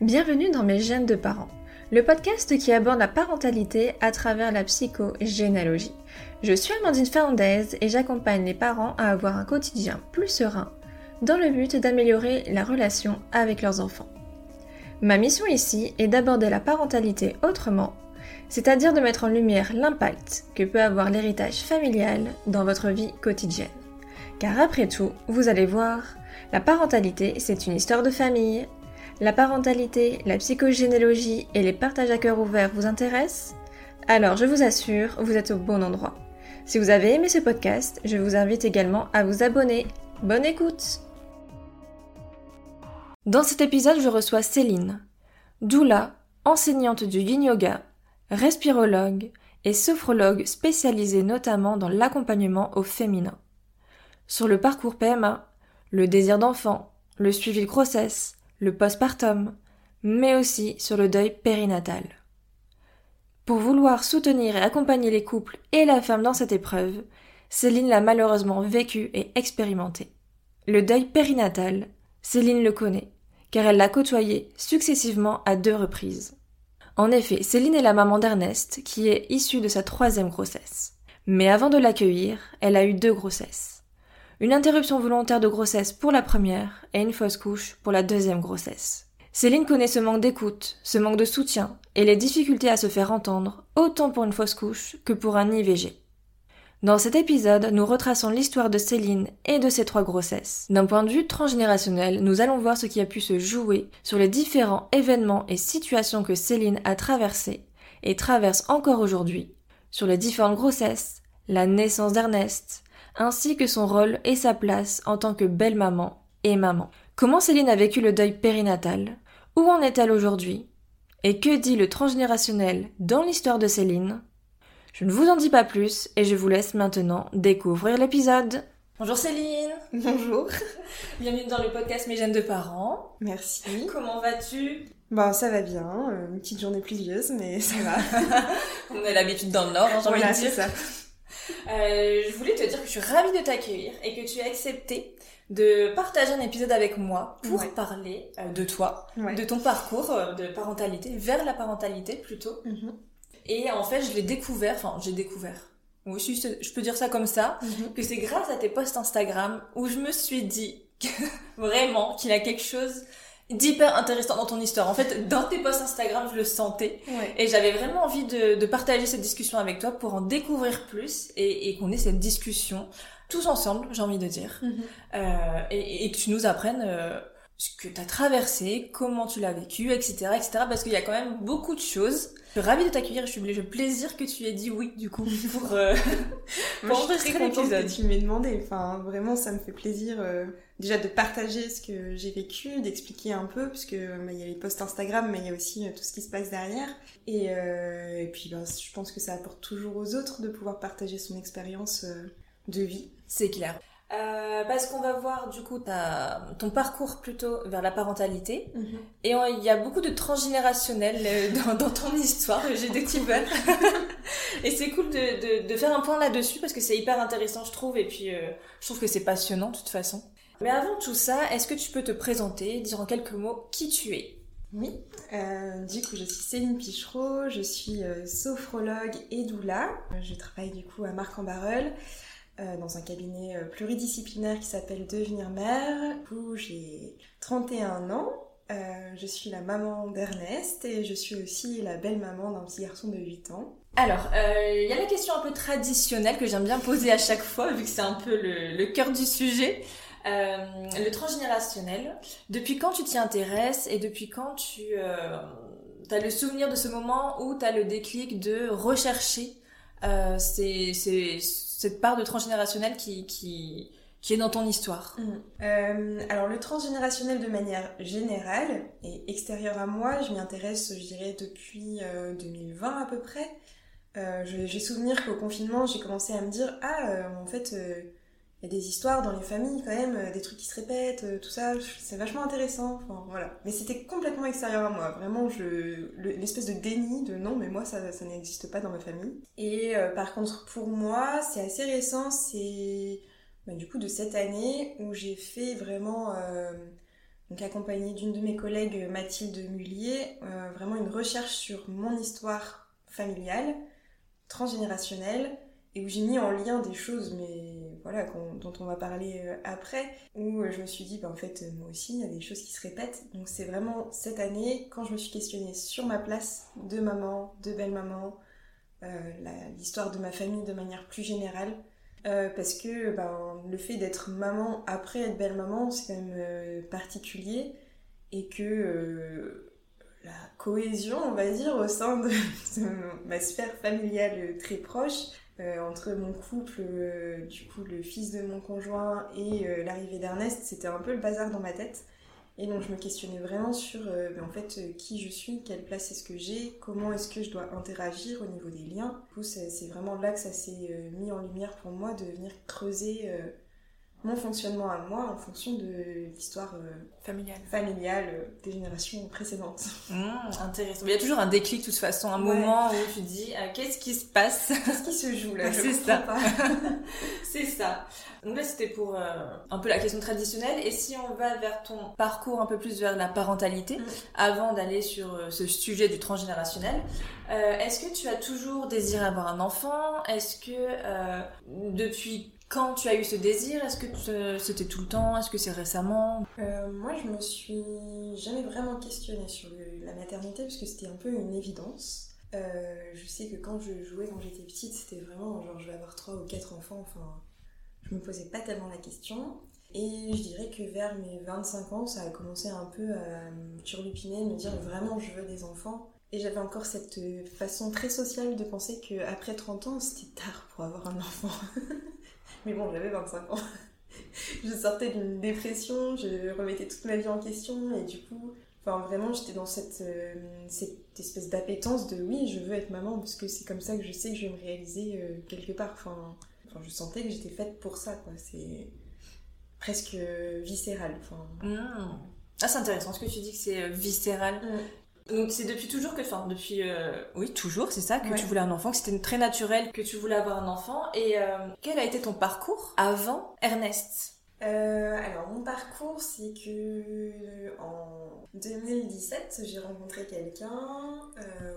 Bienvenue dans Mes gènes de parents, le podcast qui aborde la parentalité à travers la psychogénéalogie. Je suis Amandine Fernandez et j'accompagne les parents à avoir un quotidien plus serein dans le but d'améliorer la relation avec leurs enfants. Ma mission ici est d'aborder la parentalité autrement, c'est-à-dire de mettre en lumière l'impact que peut avoir l'héritage familial dans votre vie quotidienne. Car après tout, vous allez voir, la parentalité, c'est une histoire de famille. La parentalité, la psychogénéalogie et les partages à cœur ouvert vous intéressent Alors je vous assure, vous êtes au bon endroit. Si vous avez aimé ce podcast, je vous invite également à vous abonner. Bonne écoute Dans cet épisode, je reçois Céline, doula, enseignante du yin yoga, respirologue et sophrologue spécialisée notamment dans l'accompagnement au féminin. Sur le parcours PMA, le désir d'enfant, le suivi de grossesse, le postpartum, mais aussi sur le deuil périnatal. Pour vouloir soutenir et accompagner les couples et la femme dans cette épreuve, Céline l'a malheureusement vécu et expérimenté. Le deuil périnatal, Céline le connaît, car elle l'a côtoyé successivement à deux reprises. En effet, Céline est la maman d'Ernest, qui est issue de sa troisième grossesse. Mais avant de l'accueillir, elle a eu deux grossesses une interruption volontaire de grossesse pour la première et une fausse couche pour la deuxième grossesse. Céline connaît ce manque d'écoute, ce manque de soutien et les difficultés à se faire entendre, autant pour une fausse couche que pour un IVG. Dans cet épisode, nous retraçons l'histoire de Céline et de ses trois grossesses. D'un point de vue transgénérationnel, nous allons voir ce qui a pu se jouer sur les différents événements et situations que Céline a traversées et traverse encore aujourd'hui, sur les différentes grossesses, la naissance d'Ernest, ainsi que son rôle et sa place en tant que belle maman et maman. Comment Céline a vécu le deuil périnatal? Où en est-elle aujourd'hui? Et que dit le transgénérationnel dans l'histoire de Céline? Je ne vous en dis pas plus et je vous laisse maintenant découvrir l'épisode. Bonjour Céline Bonjour Bienvenue dans le podcast Mes jeunes de parents. Merci. Comment vas-tu? Bon, ça va bien, euh, une petite journée pluvieuse, mais ça va. On a l'habitude dans le Nord, hein, j'ai envie de dire. ça. Euh, je voulais te dire que je suis ravie de t'accueillir et que tu aies accepté de partager un épisode avec moi pour parler euh, de toi, de ton parcours euh, de parentalité, vers la parentalité plutôt. Mhm. Et en fait, je l'ai découvert, enfin, j'ai découvert. Oui, je peux dire ça comme ça, mhm. que c'est grâce à tes posts Instagram où je me suis dit vraiment qu'il y a quelque chose d'hyper intéressant dans ton histoire. En fait, dans tes posts Instagram, je le sentais. Et j'avais vraiment envie de, de, partager cette discussion avec toi pour en découvrir plus et, et qu'on ait cette discussion tous ensemble, j'ai envie de dire. Mhm. euh, et, et, que tu nous apprennes euh, ce que tu as traversé, comment tu l'as vécu, etc., etc. Parce qu'il y a quand même beaucoup de choses. Je suis ravie de t'accueillir je suis le plaisir que tu aies dit oui, du coup, pour, euh, pour l'épisode. que tu m'aies demandé. Enfin, vraiment, ça me fait plaisir. Euh, déjà de partager ce que j'ai vécu, d'expliquer un peu, puisque bah, il y a les posts Instagram, mais il y a aussi euh, tout ce qui se passe derrière. Et, euh, et puis bah, je pense que ça apporte toujours aux autres de pouvoir partager son expérience euh, de vie. C'est clair. Euh, parce qu'on va voir du coup ta, ton parcours plutôt vers la parentalité. Mhm. et il y a beaucoup de transgénérationnel euh, dans, dans ton histoire j'ai découvert et c'est cool de, de, de, faire un point là-dessus parce que c'est hyper intéressant je trouve et puis euh, je trouve que c'est passionnant de toute façon. Mais avant tout ça, est-ce que tu peux te présenter, dire en quelques mots qui tu es? Oui, euh, du coup je suis Céline Pichereau, je suis sophrologue et doula. Je travaille du coup à Marc-en-Barœul dans un cabinet pluridisciplinaire qui s'appelle Devenir Mère. Coup j'ai 31 ans. je suis la maman d'Ernest et je suis aussi la belle maman d'un petit garçon de 8 ans. Alors, il y a la question un peu traditionnelle que j'aime bien poser à chaque fois, vu que c'est un peu le, cœur du sujet. Euh, le transgénérationnel, depuis quand tu t'y intéresses et depuis quand tu euh, as le souvenir de ce moment où tu as le déclic de rechercher euh, c'est, cette part de transgénérationnel qui, qui, qui est dans ton histoire mmh. euh, Alors le transgénérationnel de manière générale et extérieure à moi, je m'y intéresse, je dirais, depuis 2020 à peu près. j'ai souvenir qu'au confinement, j'ai commencé à me dire, ah, en fait il y a des histoires dans les familles quand même, euh, des trucs qui se répètent, euh, tout ça, c'est vachement intéressant. Enfin, voilà. Mais c'était complètement extérieur à moi. Vraiment, je l'espèce de déni de non, mais moi ça, n'existe pas dans ma famille. Et euh, par contre, pour moi, c'est assez récent. C'est bah, du coup de cette année où j'ai fait vraiment donc accompagnée d'une de mes collègues, Mathilde Mullier, vraiment une recherche sur mon histoire familiale, transgénérationnelle, et où j'ai mis en lien des choses, mais voilà, dont on va parler euh, après, où euh, je me suis dit, bah, en fait, moi aussi, il y a des choses qui se répètent. Donc c'est vraiment cette année, quand je me suis questionnée sur ma place de maman, de belle-maman, euh, l'histoire de ma famille de manière plus générale, parce que ben, le fait d'être maman après être belle-maman, c'est quand même particulier, et que la cohésion, on va dire, au sein de ma sphère familiale très proche, euh, entre mon couple, euh, du coup le fils de mon conjoint et euh, l'arrivée d'Ernest, c'était un peu le bazar dans ma tête. Et donc je me questionnais vraiment sur ben, en fait qui je suis, quelle place est-ce que j'ai, comment est-ce que je dois interagir au niveau des liens. Du coup c'est vraiment là que ça s'est mis en lumière pour moi de venir creuser mon fonctionnement à moi en fonction de l'histoire euh, familiale, familiale euh, des générations précédentes. Mmh, intéressant. Il y a toujours un déclic de toute façon, un moment où tu dis euh, qu'est-ce qui se passe? Qu'est-ce qui se joue là? C'est ça. C'est ça. Donc là c'était pour un peu la question traditionnelle. Et si on va vers ton parcours un peu plus vers la parentalité, mmh. avant d'aller sur ce sujet du transgénérationnel, est-ce que tu as toujours désiré avoir un enfant? Est-ce que depuis quand tu as eu ce désir Est-ce que c'était tout le temps Est-ce que c'est récemment euh, Moi, je me suis jamais vraiment questionnée sur la maternité parce que c'était un peu une évidence. Euh, je sais que quand je jouais quand j'étais petite, c'était vraiment genre je vais avoir trois ou quatre enfants. Enfin, je me posais pas tellement la question. Et je dirais que vers mes 25 ans, ça a commencé un peu à me turlupiner, me dire vraiment je veux des enfants. Et j'avais encore cette façon très sociale de penser qu'après 30 ans, c'était tard pour avoir un enfant. Mais bon, j'avais 25 ans. je sortais d'une dépression, je remettais toute ma vie en question et du coup, enfin vraiment, j'étais dans cette, euh, cette espèce d'appétence de oui, je veux être maman parce que c'est comme ça que je sais que je vais me réaliser euh, quelque part. Enfin, enfin, je sentais que j'étais faite pour ça, quoi. C'est presque viscéral. Enfin... Mmh. Ah, c'est intéressant ce que tu dis que c'est euh, viscéral. Mmh. Donc c'est depuis toujours que, enfin depuis, euh, oui toujours, c'est ça, que tu voulais un enfant, que c'était très naturel que tu voulais avoir un enfant. Et euh, quel a été ton parcours avant Ernest? Euh, alors mon parcours c'est que en 2017 j'ai rencontré quelqu'un.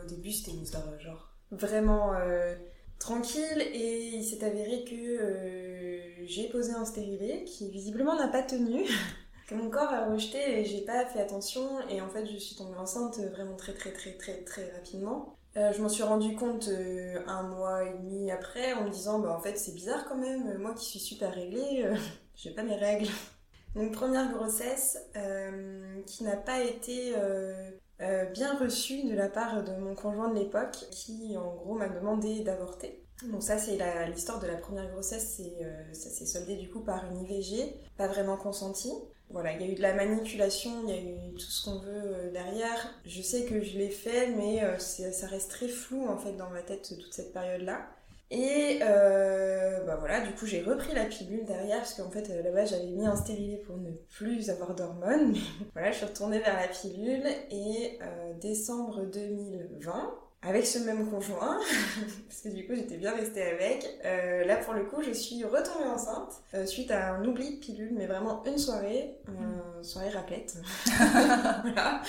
au début c'était une histoire genre vraiment tranquille et il s'est avéré que j'ai posé un stérilet qui visiblement n'a pas tenu. mon corps a rejeté et j'ai pas fait attention et en fait je suis tombée enceinte vraiment très très très très très rapidement. Euh, je m'en suis rendu compte euh, un mois et demi après en me disant bah en fait c'est bizarre quand même, moi qui suis super réglée, euh, j'ai pas mes règles. Donc première grossesse qui n'a pas été bien reçue de la part de mon conjoint de l'époque qui en gros m'a demandé d'avorter. Donc ça c'est l'histoire de la première grossesse, ça s'est soldé du coup par une IVG, pas vraiment consentie voilà, il y a eu de la manipulation, il y a eu tout ce qu'on veut euh, derrière. Je sais que je l'ai fait, mais euh, ça reste très flou en fait dans ma tête toute cette période-là. Et euh, bah voilà, du coup j'ai repris la pilule derrière parce qu'en fait là-bas j'avais mis un stérilet pour ne plus avoir d'hormones. voilà, je suis retournée vers la pilule et décembre 2020, avec ce même conjoint, parce que du coup j'étais bien restée avec. Euh, là pour le coup je suis retombée enceinte euh, suite à un oubli de pilule, mais vraiment une soirée, une mm. soirée raclette. voilà.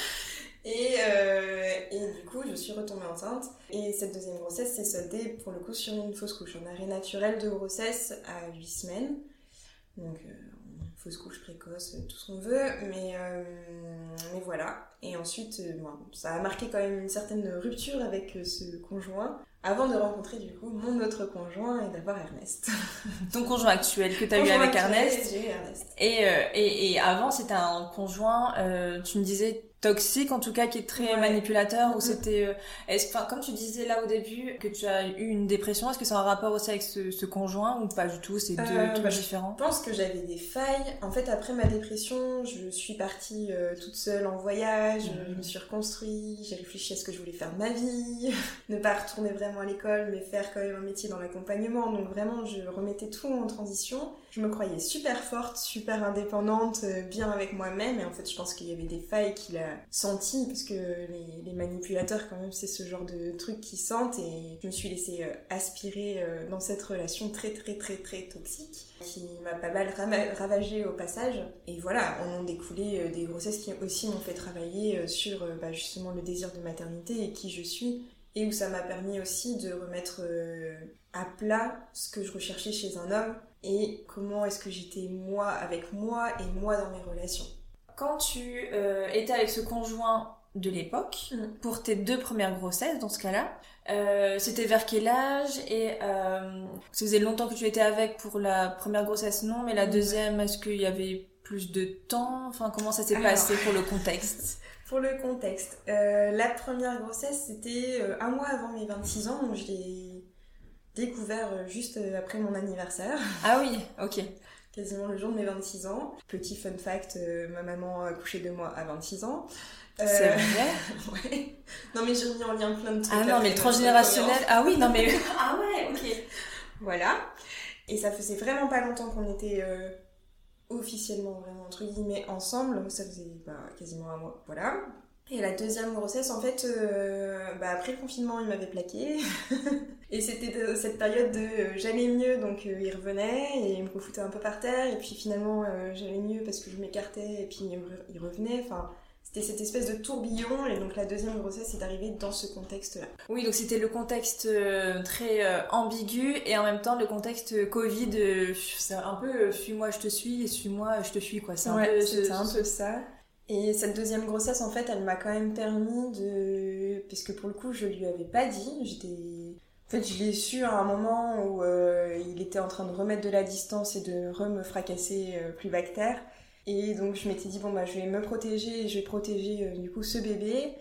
Et, euh, et, du coup je suis retombée enceinte. Et cette deuxième grossesse s'est soldée pour le coup sur une fausse couche. Un arrêt naturel de grossesse à 8 semaines. Donc fausse couche précoce, tout ce qu'on veut, mais, euh, mais voilà. Et ensuite, euh, ça a marqué quand même une certaine rupture avec euh, ce conjoint, avant de rencontrer du coup mon autre conjoint et d'avoir Ernest. Ton conjoint actuel que tu as eu avec Ernest. Ernest. Et, et, et, avant, c'était un conjoint, tu me disais, toxique en tout cas qui est très manipulateur ou mm. c'était euh, est-ce enfin comme tu disais là au début que tu as eu une dépression est-ce que c'est un rapport aussi avec ce, conjoint ou pas du tout? C'est deux euh, trucs différents je pense que j'avais des failles. En fait après ma dépression je suis partie euh, toute seule en voyage mm. je me suis reconstruit j'ai réfléchi à ce que je voulais faire de ma vie ne pas retourner vraiment à l'école mais faire quand même un métier dans l'accompagnement. Donc vraiment je remettais tout en transition je me croyais super forte super indépendante bien avec moi-même. Et en fait je pense qu'il y avait des failles qui la senti, parce que les, manipulateurs, quand même, c'est ce genre de trucs qui sentent, et je me suis laissée aspirer dans cette relation très très très très toxique, qui m'a pas mal ravagée au passage. Et voilà, on ont découlé des grossesses qui aussi m'ont fait travailler sur bah, justement le désir de maternité et qui je suis. Et où ça m'a permis aussi de remettre euh, à plat ce que je recherchais chez un homme et comment est-ce que j'étais moi avec moi et moi dans mes relations. Quand tu euh, étais avec ce conjoint de l'époque, mm. pour tes deux premières grossesses dans ce cas-là, euh, c'était vers quel âge et ça faisait longtemps que tu étais avec pour la première grossesse non, mais la deuxième, est-ce qu'il y avait plus de temps? Enfin, comment ça s'est passé pour le contexte? Pour le contexte, euh, la première grossesse, c'était euh, un mois avant mes 26 ans, donc je l'ai découvert euh, juste après mon anniversaire. Ah oui, ok. Quasiment le jour de mes 26 ans. Petit fun fact, ma maman a couché de moi à 26 ans. C'est vrai Ouais. Non mais j'ai mis en lien plein de trucs. Ah non, mais le transgénérationnel... Ah oui, non mais... ah ouais, ok. Voilà. Et ça faisait vraiment pas longtemps qu'on était officiellement vraiment entre guillemets ensemble, ça faisait bah, quasiment un mois, voilà. Et la deuxième grossesse, en fait, euh, bah, après le confinement, il m'avait plaqué. et c'était cette période de euh, j'allais mieux, donc euh, il revenait et il me refoutait un peu par terre. Et puis finalement, j'allais mieux parce que je m'écartais et puis il revenait. Enfin, c'était cette espèce de tourbillon et donc la deuxième grossesse est arrivée dans ce contexte-là. Oui, donc c'était le contexte très ambigu et en même temps le contexte Covid, c'est un peu suis-moi je te suis et suis-moi je te suis quoi. C'est un, peu, un peu ça. Et cette deuxième grossesse en fait elle m'a quand même permis de... Parce que pour le coup je lui avais pas dit, j'étais... En fait, je l'ai su à un moment où il était en train de remettre de la distance et de re-me fracasser plus bactère. Et donc je m'étais dit, bon, bah, je vais me protéger et je vais protéger euh, du coup ce bébé.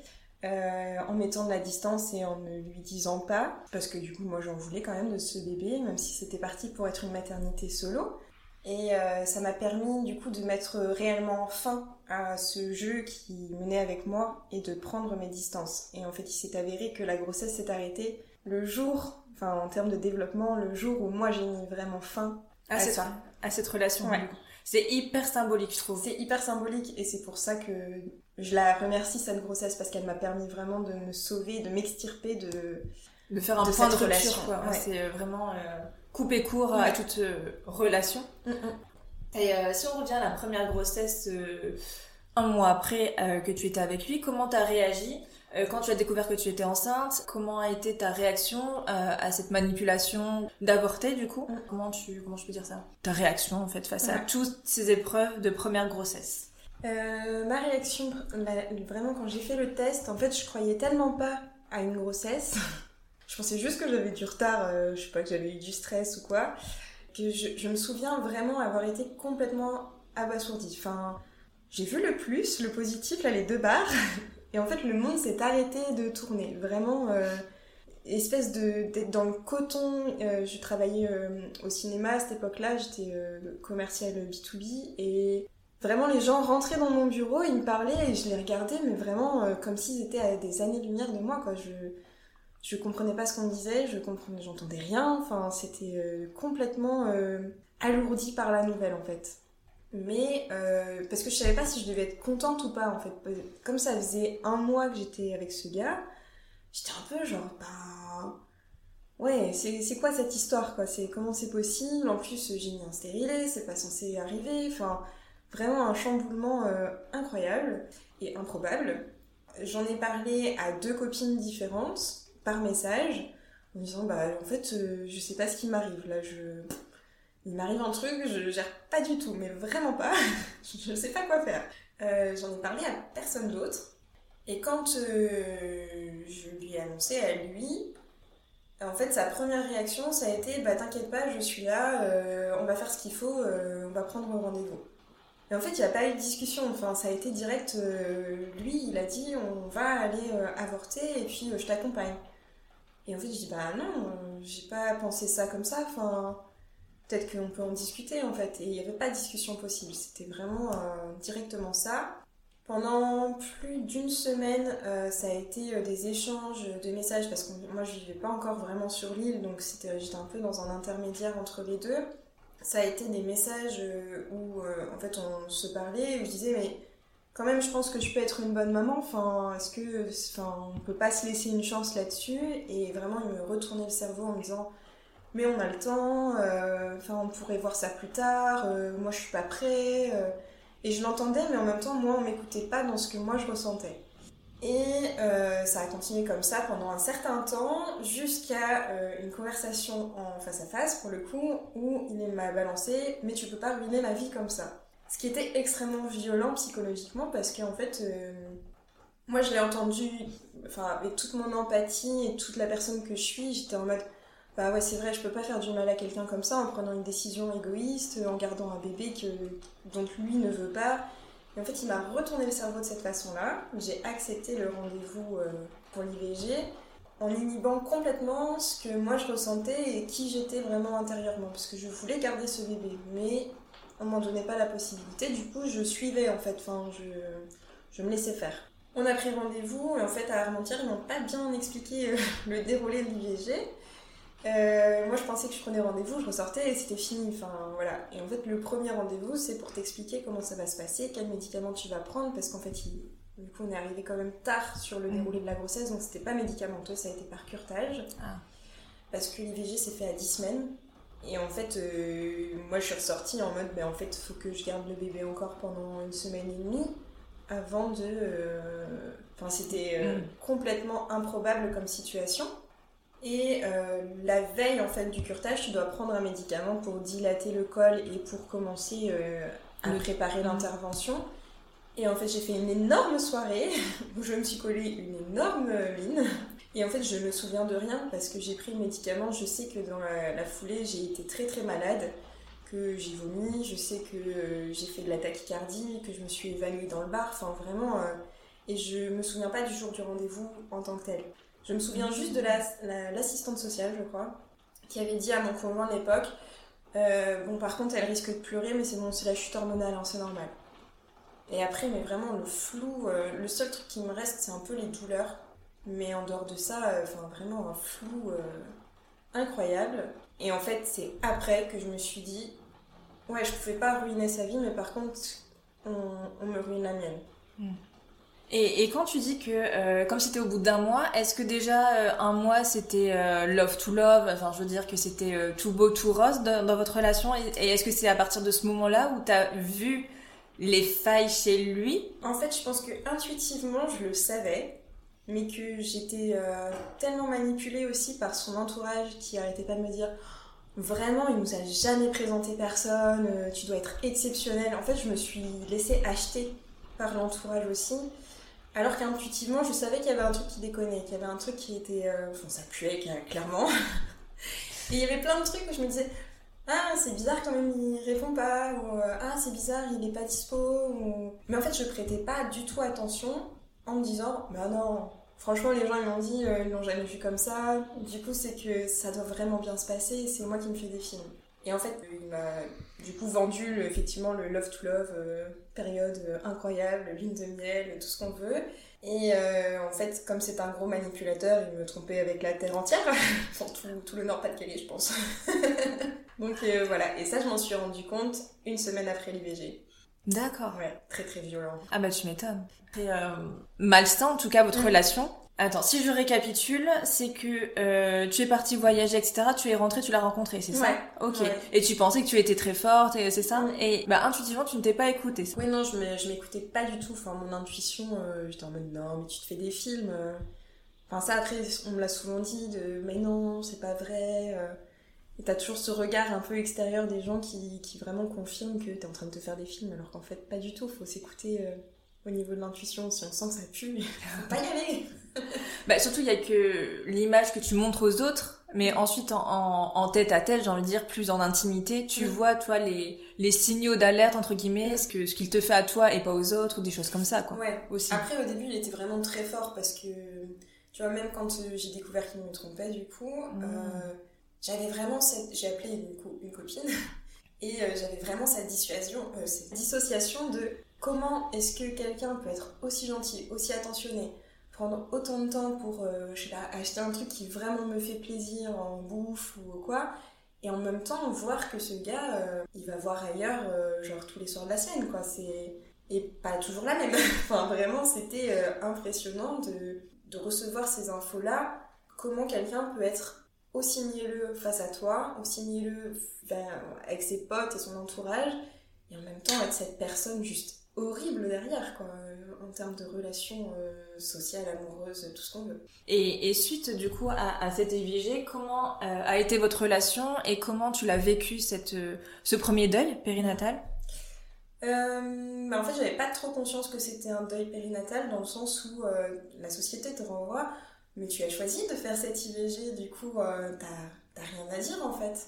Euh, en mettant de la distance et en ne lui disant pas, parce que du coup moi j'en voulais quand même de ce bébé, même si c'était parti pour être une maternité solo. Et euh, ça m'a permis du coup de mettre réellement fin à ce jeu qui menait avec moi et de prendre mes distances. Et en fait il s'est avéré que la grossesse s'est arrêtée le jour, enfin en termes de développement, le jour où moi j'ai mis vraiment fin à, ça. À cette relation. C'est hyper symbolique, je trouve. C'est hyper symbolique et c'est pour ça que je la remercie cette grossesse parce qu'elle m'a permis vraiment de me sauver, de m'extirper de de faire un point de relation. C'est euh, vraiment euh, couper court à toute euh, relation. Mm, mm. Et si on revient à la première grossesse un mois après que tu étais avec lui, comment t'as réagi euh, quand tu as découvert que tu étais enceinte, comment a été ta réaction euh, à cette manipulation d'avorter du coup? Mm. Comment tu comment je peux dire ça? Ta réaction en fait face à toutes ces épreuves de première grossesse euh, Ma réaction, bah, vraiment quand j'ai fait le test, en fait je croyais tellement pas à une grossesse. je pensais juste que j'avais du retard, je sais pas que j'avais eu du stress ou quoi, je, me souviens vraiment avoir été complètement abasourdie. Enfin, j'ai vu le plus, le positif, là les deux barres. Et en fait, le monde s'est arrêté de tourner. Vraiment, euh, espèce d'être dans le coton. Euh, je travaillais euh, au cinéma à cette époque-là, j'étais commercial B2B et vraiment les gens rentraient dans mon bureau, ils me parlaient et je les regardais, mais vraiment comme s'ils étaient à des années-lumière de moi, quoi. Je comprenais pas ce qu'on disait, je comprenais, j'entendais rien. Enfin, c'était complètement alourdi par la nouvelle en fait mais euh, parce que je savais pas si je devais être contente ou pas en fait. Comme ça faisait un mois que j'étais avec ce gars, j'étais un peu genre, bah. Ouais, c'est quoi cette histoire quoi? C'est comment c'est possible? En plus, j'ai mis un stérilet, c'est pas censé arriver. Enfin, vraiment un chamboulement euh, incroyable et improbable. J'en ai parlé à deux copines différentes par message en disant bah en fait euh, je sais pas ce qui m'arrive là je il m'arrive un truc, je gère pas du tout, mais vraiment pas. je sais pas quoi faire. Euh, j'en ai parlé à personne d'autre. Et quand euh, je lui ai annoncé à lui, en fait, sa première réaction, ça a été Bah, t'inquiète pas, je suis là, euh, on va faire ce qu'il faut, on va prendre rendez-vous. Et en fait, il n'y a pas eu de discussion, enfin, ça a été direct. lui, il a dit On va aller avorter et puis je t'accompagne. Et en fait, je dis Bah, non, j'ai pas pensé ça comme ça, enfin peut-être qu'on peut en discuter en fait. Et il n'y avait pas de discussion possible, c'était vraiment euh, directement ça. Pendant plus d'une semaine, euh, ça a été euh, des échanges de messages parce que moi je vivais pas encore vraiment sur l'île, donc j'étais un peu dans un intermédiaire entre les deux. Ça a été des messages où en fait on se parlait, où je disais mais quand même, je pense que je peux être une bonne maman. Enfin, est-ce que, enfin, on peut pas se laisser une chance là-dessus Et vraiment, il me retournait le cerveau en me disant, mais on a le temps. euh, Enfin, on pourrait voir ça plus tard. euh, moi, je suis pas prêt. euh. et je l'entendais, mais en même temps, moi, on m'écoutait pas dans ce que moi je ressentais. Et ça a continué comme ça pendant un certain temps, jusqu'à une conversation en face à face, pour le coup, où il m'a balancé Mais tu peux pas ruiner ma vie comme ça. Ce qui était extrêmement violent psychologiquement, parce qu'en fait, euh, moi je l'ai entendu, avec toute mon empathie et toute la personne que je suis, j'étais en mode Bah ouais, c'est vrai, je peux pas faire du mal à quelqu'un comme ça en prenant une décision égoïste, en gardant un bébé que, dont lui ne veut pas. Et en fait, il m'a retourné le cerveau de cette façon-là. J'ai accepté le rendez-vous euh, pour l'IVG en inhibant complètement ce que moi je ressentais et qui j'étais vraiment intérieurement. Parce que je voulais garder ce bébé, mais on m'en donnait pas la possibilité. Du coup, je suivais en fait, enfin, je, je me laissais faire. On a pris rendez-vous et en fait, à Armentières, ils m'ont pas bien expliqué euh, le déroulé de l'IVG. Euh, moi, je pensais que je prenais rendez-vous, je ressortais et c'était fini. Enfin, voilà. Et en fait, le premier rendez-vous, c'est pour t'expliquer comment ça va se passer, quels médicaments tu vas prendre, parce qu'en fait, il- du coup, on est arrivé quand même tard sur le Mm. déroulé de la grossesse, donc c'était pas médicamenteux, ça a été par curtage. Ah. Parce que l'IVG s'est fait à 10 semaines. Et en fait, euh, moi, je suis ressortie en mode, ben, en fait, il faut que je garde le bébé encore pendant une semaine et demie avant de. euh, Enfin, c'était euh, Mm. complètement improbable comme situation. Et la veille en fait du curtage, tu dois prendre un médicament pour dilater le col et pour commencer à préparer Mm. l'intervention. Et en fait, j'ai fait une énorme soirée où je me suis collée une énorme mine. Et en fait, je me souviens de rien parce que j'ai pris le médicament. Je sais que dans la, foulée, j'ai été très très malade, que j'ai vomi. Je sais que euh, j'ai fait de la tachycardie, que je me suis évanouie dans le bar. Enfin, vraiment. euh, et je me souviens pas du jour du rendez-vous en tant que tel. Je me souviens juste de la- la- l'assistante sociale, je crois, qui avait dit à mon conjoint de l'époque euh, Bon, par contre, elle risque de pleurer, mais c'est bon, c'est la chute hormonale, hein, c'est normal. Et après, mais vraiment, le flou, le seul truc qui me reste, c'est un peu les douleurs. Mais en dehors de ça, euh, enfin, vraiment un flou euh, incroyable. Et en fait, c'est après que je me suis dit Ouais, je pouvais pas ruiner sa vie, mais par contre, on, on me ruine la mienne. Et, et quand tu dis que, euh, comme c'était au bout d'un mois, est-ce que déjà euh, un mois c'était euh, love to love, enfin je veux dire que c'était euh, tout beau, tout rose dans, dans votre relation. Et, et est-ce que c'est à partir de ce moment-là où t'as vu les failles chez lui? En fait, je pense que intuitivement, je le savais, mais que j'étais euh, tellement manipulée aussi par son entourage qui arrêtait pas de me dire vraiment, il nous a jamais présenté personne, euh, tu dois être exceptionnel. En fait, je me suis laissée acheter par l'entourage aussi. Alors qu'intuitivement, je savais qu'il y avait un truc qui déconnait, qu'il y avait un truc qui était. euh, Enfin, ça puait cla- clairement. Et il y avait plein de trucs où je me disais Ah, c'est bizarre quand même, il répond pas. Ou Ah, c'est bizarre, il est pas dispo. Mais en fait, je prêtais pas du tout attention en me disant Bah non, franchement, les gens ils m'ont dit, euh, ils l'ont jamais vu comme ça. Du coup, c'est que ça doit vraiment bien se passer c'est moi qui me fais des films. Et en fait, il m'a du coup vendu effectivement le love to love, euh, période euh, incroyable, lune de miel, tout ce qu'on veut. Et en fait, comme c'est un gros manipulateur, il me trompait avec la terre entière, pour tout, tout le Nord-Pas-de-Calais, je pense. Donc voilà, et ça, je m'en suis rendu compte une semaine après l'IVG. D'accord. Ouais, très très violent. Ah bah tu m'étonnes. C'est euh, malsain en tout cas votre Mm. relation. Attends, si je récapitule, c'est que euh, tu es partie voyager, etc. Tu es rentrée, tu l'as rencontré, c'est ça? Ouais. Ok. Ouais. Et tu pensais que tu étais très forte, et c'est ça? Mm. Et bah intuitivement, tu ne t'es pas écoutée. Oui, non, je m'écoutais pas du tout. Enfin, mon intuition, euh, j'étais en mode non, mais tu te fais des films. euh. Enfin, ça, après, on me l'a souvent dit de mais non, c'est pas vrai. euh. Et t'as toujours ce regard un peu extérieur des gens qui, qui vraiment confirment que t'es en train de te faire des films, alors qu'en fait, pas du tout. Faut s'écouter euh, au niveau de l'intuition. Si on sent que ça pue, faut pas y aller. Bah surtout, il y a que l'image que tu montres aux autres, mais ensuite en, en, en tête à tête, j'ai envie de dire, plus en intimité, tu vois, toi, les, les signaux d'alerte, entre guillemets, ce que ce qu'il te fait à toi et pas aux autres, ou des choses comme ça, quoi. Ouais. Aussi. Après, au début, il était vraiment très fort parce que, tu vois, même quand euh, j'ai découvert qu'il me trompait, du coup, Mm. euh, j'avais vraiment cette. J'ai appelé une, co- une copine et euh, j'avais vraiment cette dissuasion, euh, cette dissociation de comment est-ce que quelqu'un peut être aussi gentil, aussi attentionné, prendre autant de temps pour, euh, pas, acheter un truc qui vraiment me fait plaisir en bouffe ou quoi. Et en même temps, voir que ce gars, euh, il va voir ailleurs, genre tous les soirs de la semaine, quoi. Et pas toujours la même. enfin, vraiment, c'était impressionnant de, de recevoir ces infos-là. Comment quelqu'un peut être aussi mielleux face à toi, aussi mielleux ben, avec ses potes et son entourage, et en même temps être cette personne juste horrible derrière, quoi, en termes de relations euh, sociales, amoureuses, tout ce qu'on veut. Et, et, suite, du coup, à, à cette IVG, comment euh, a été votre relation et comment tu l'as vécu, cette, euh, ce premier deuil périnatal? Euh, bah en fait, j'avais pas trop conscience que c'était un deuil périnatal dans le sens où la société te renvoie, mais tu as choisi de faire cette IVG, du coup, t'as rien à dire en fait.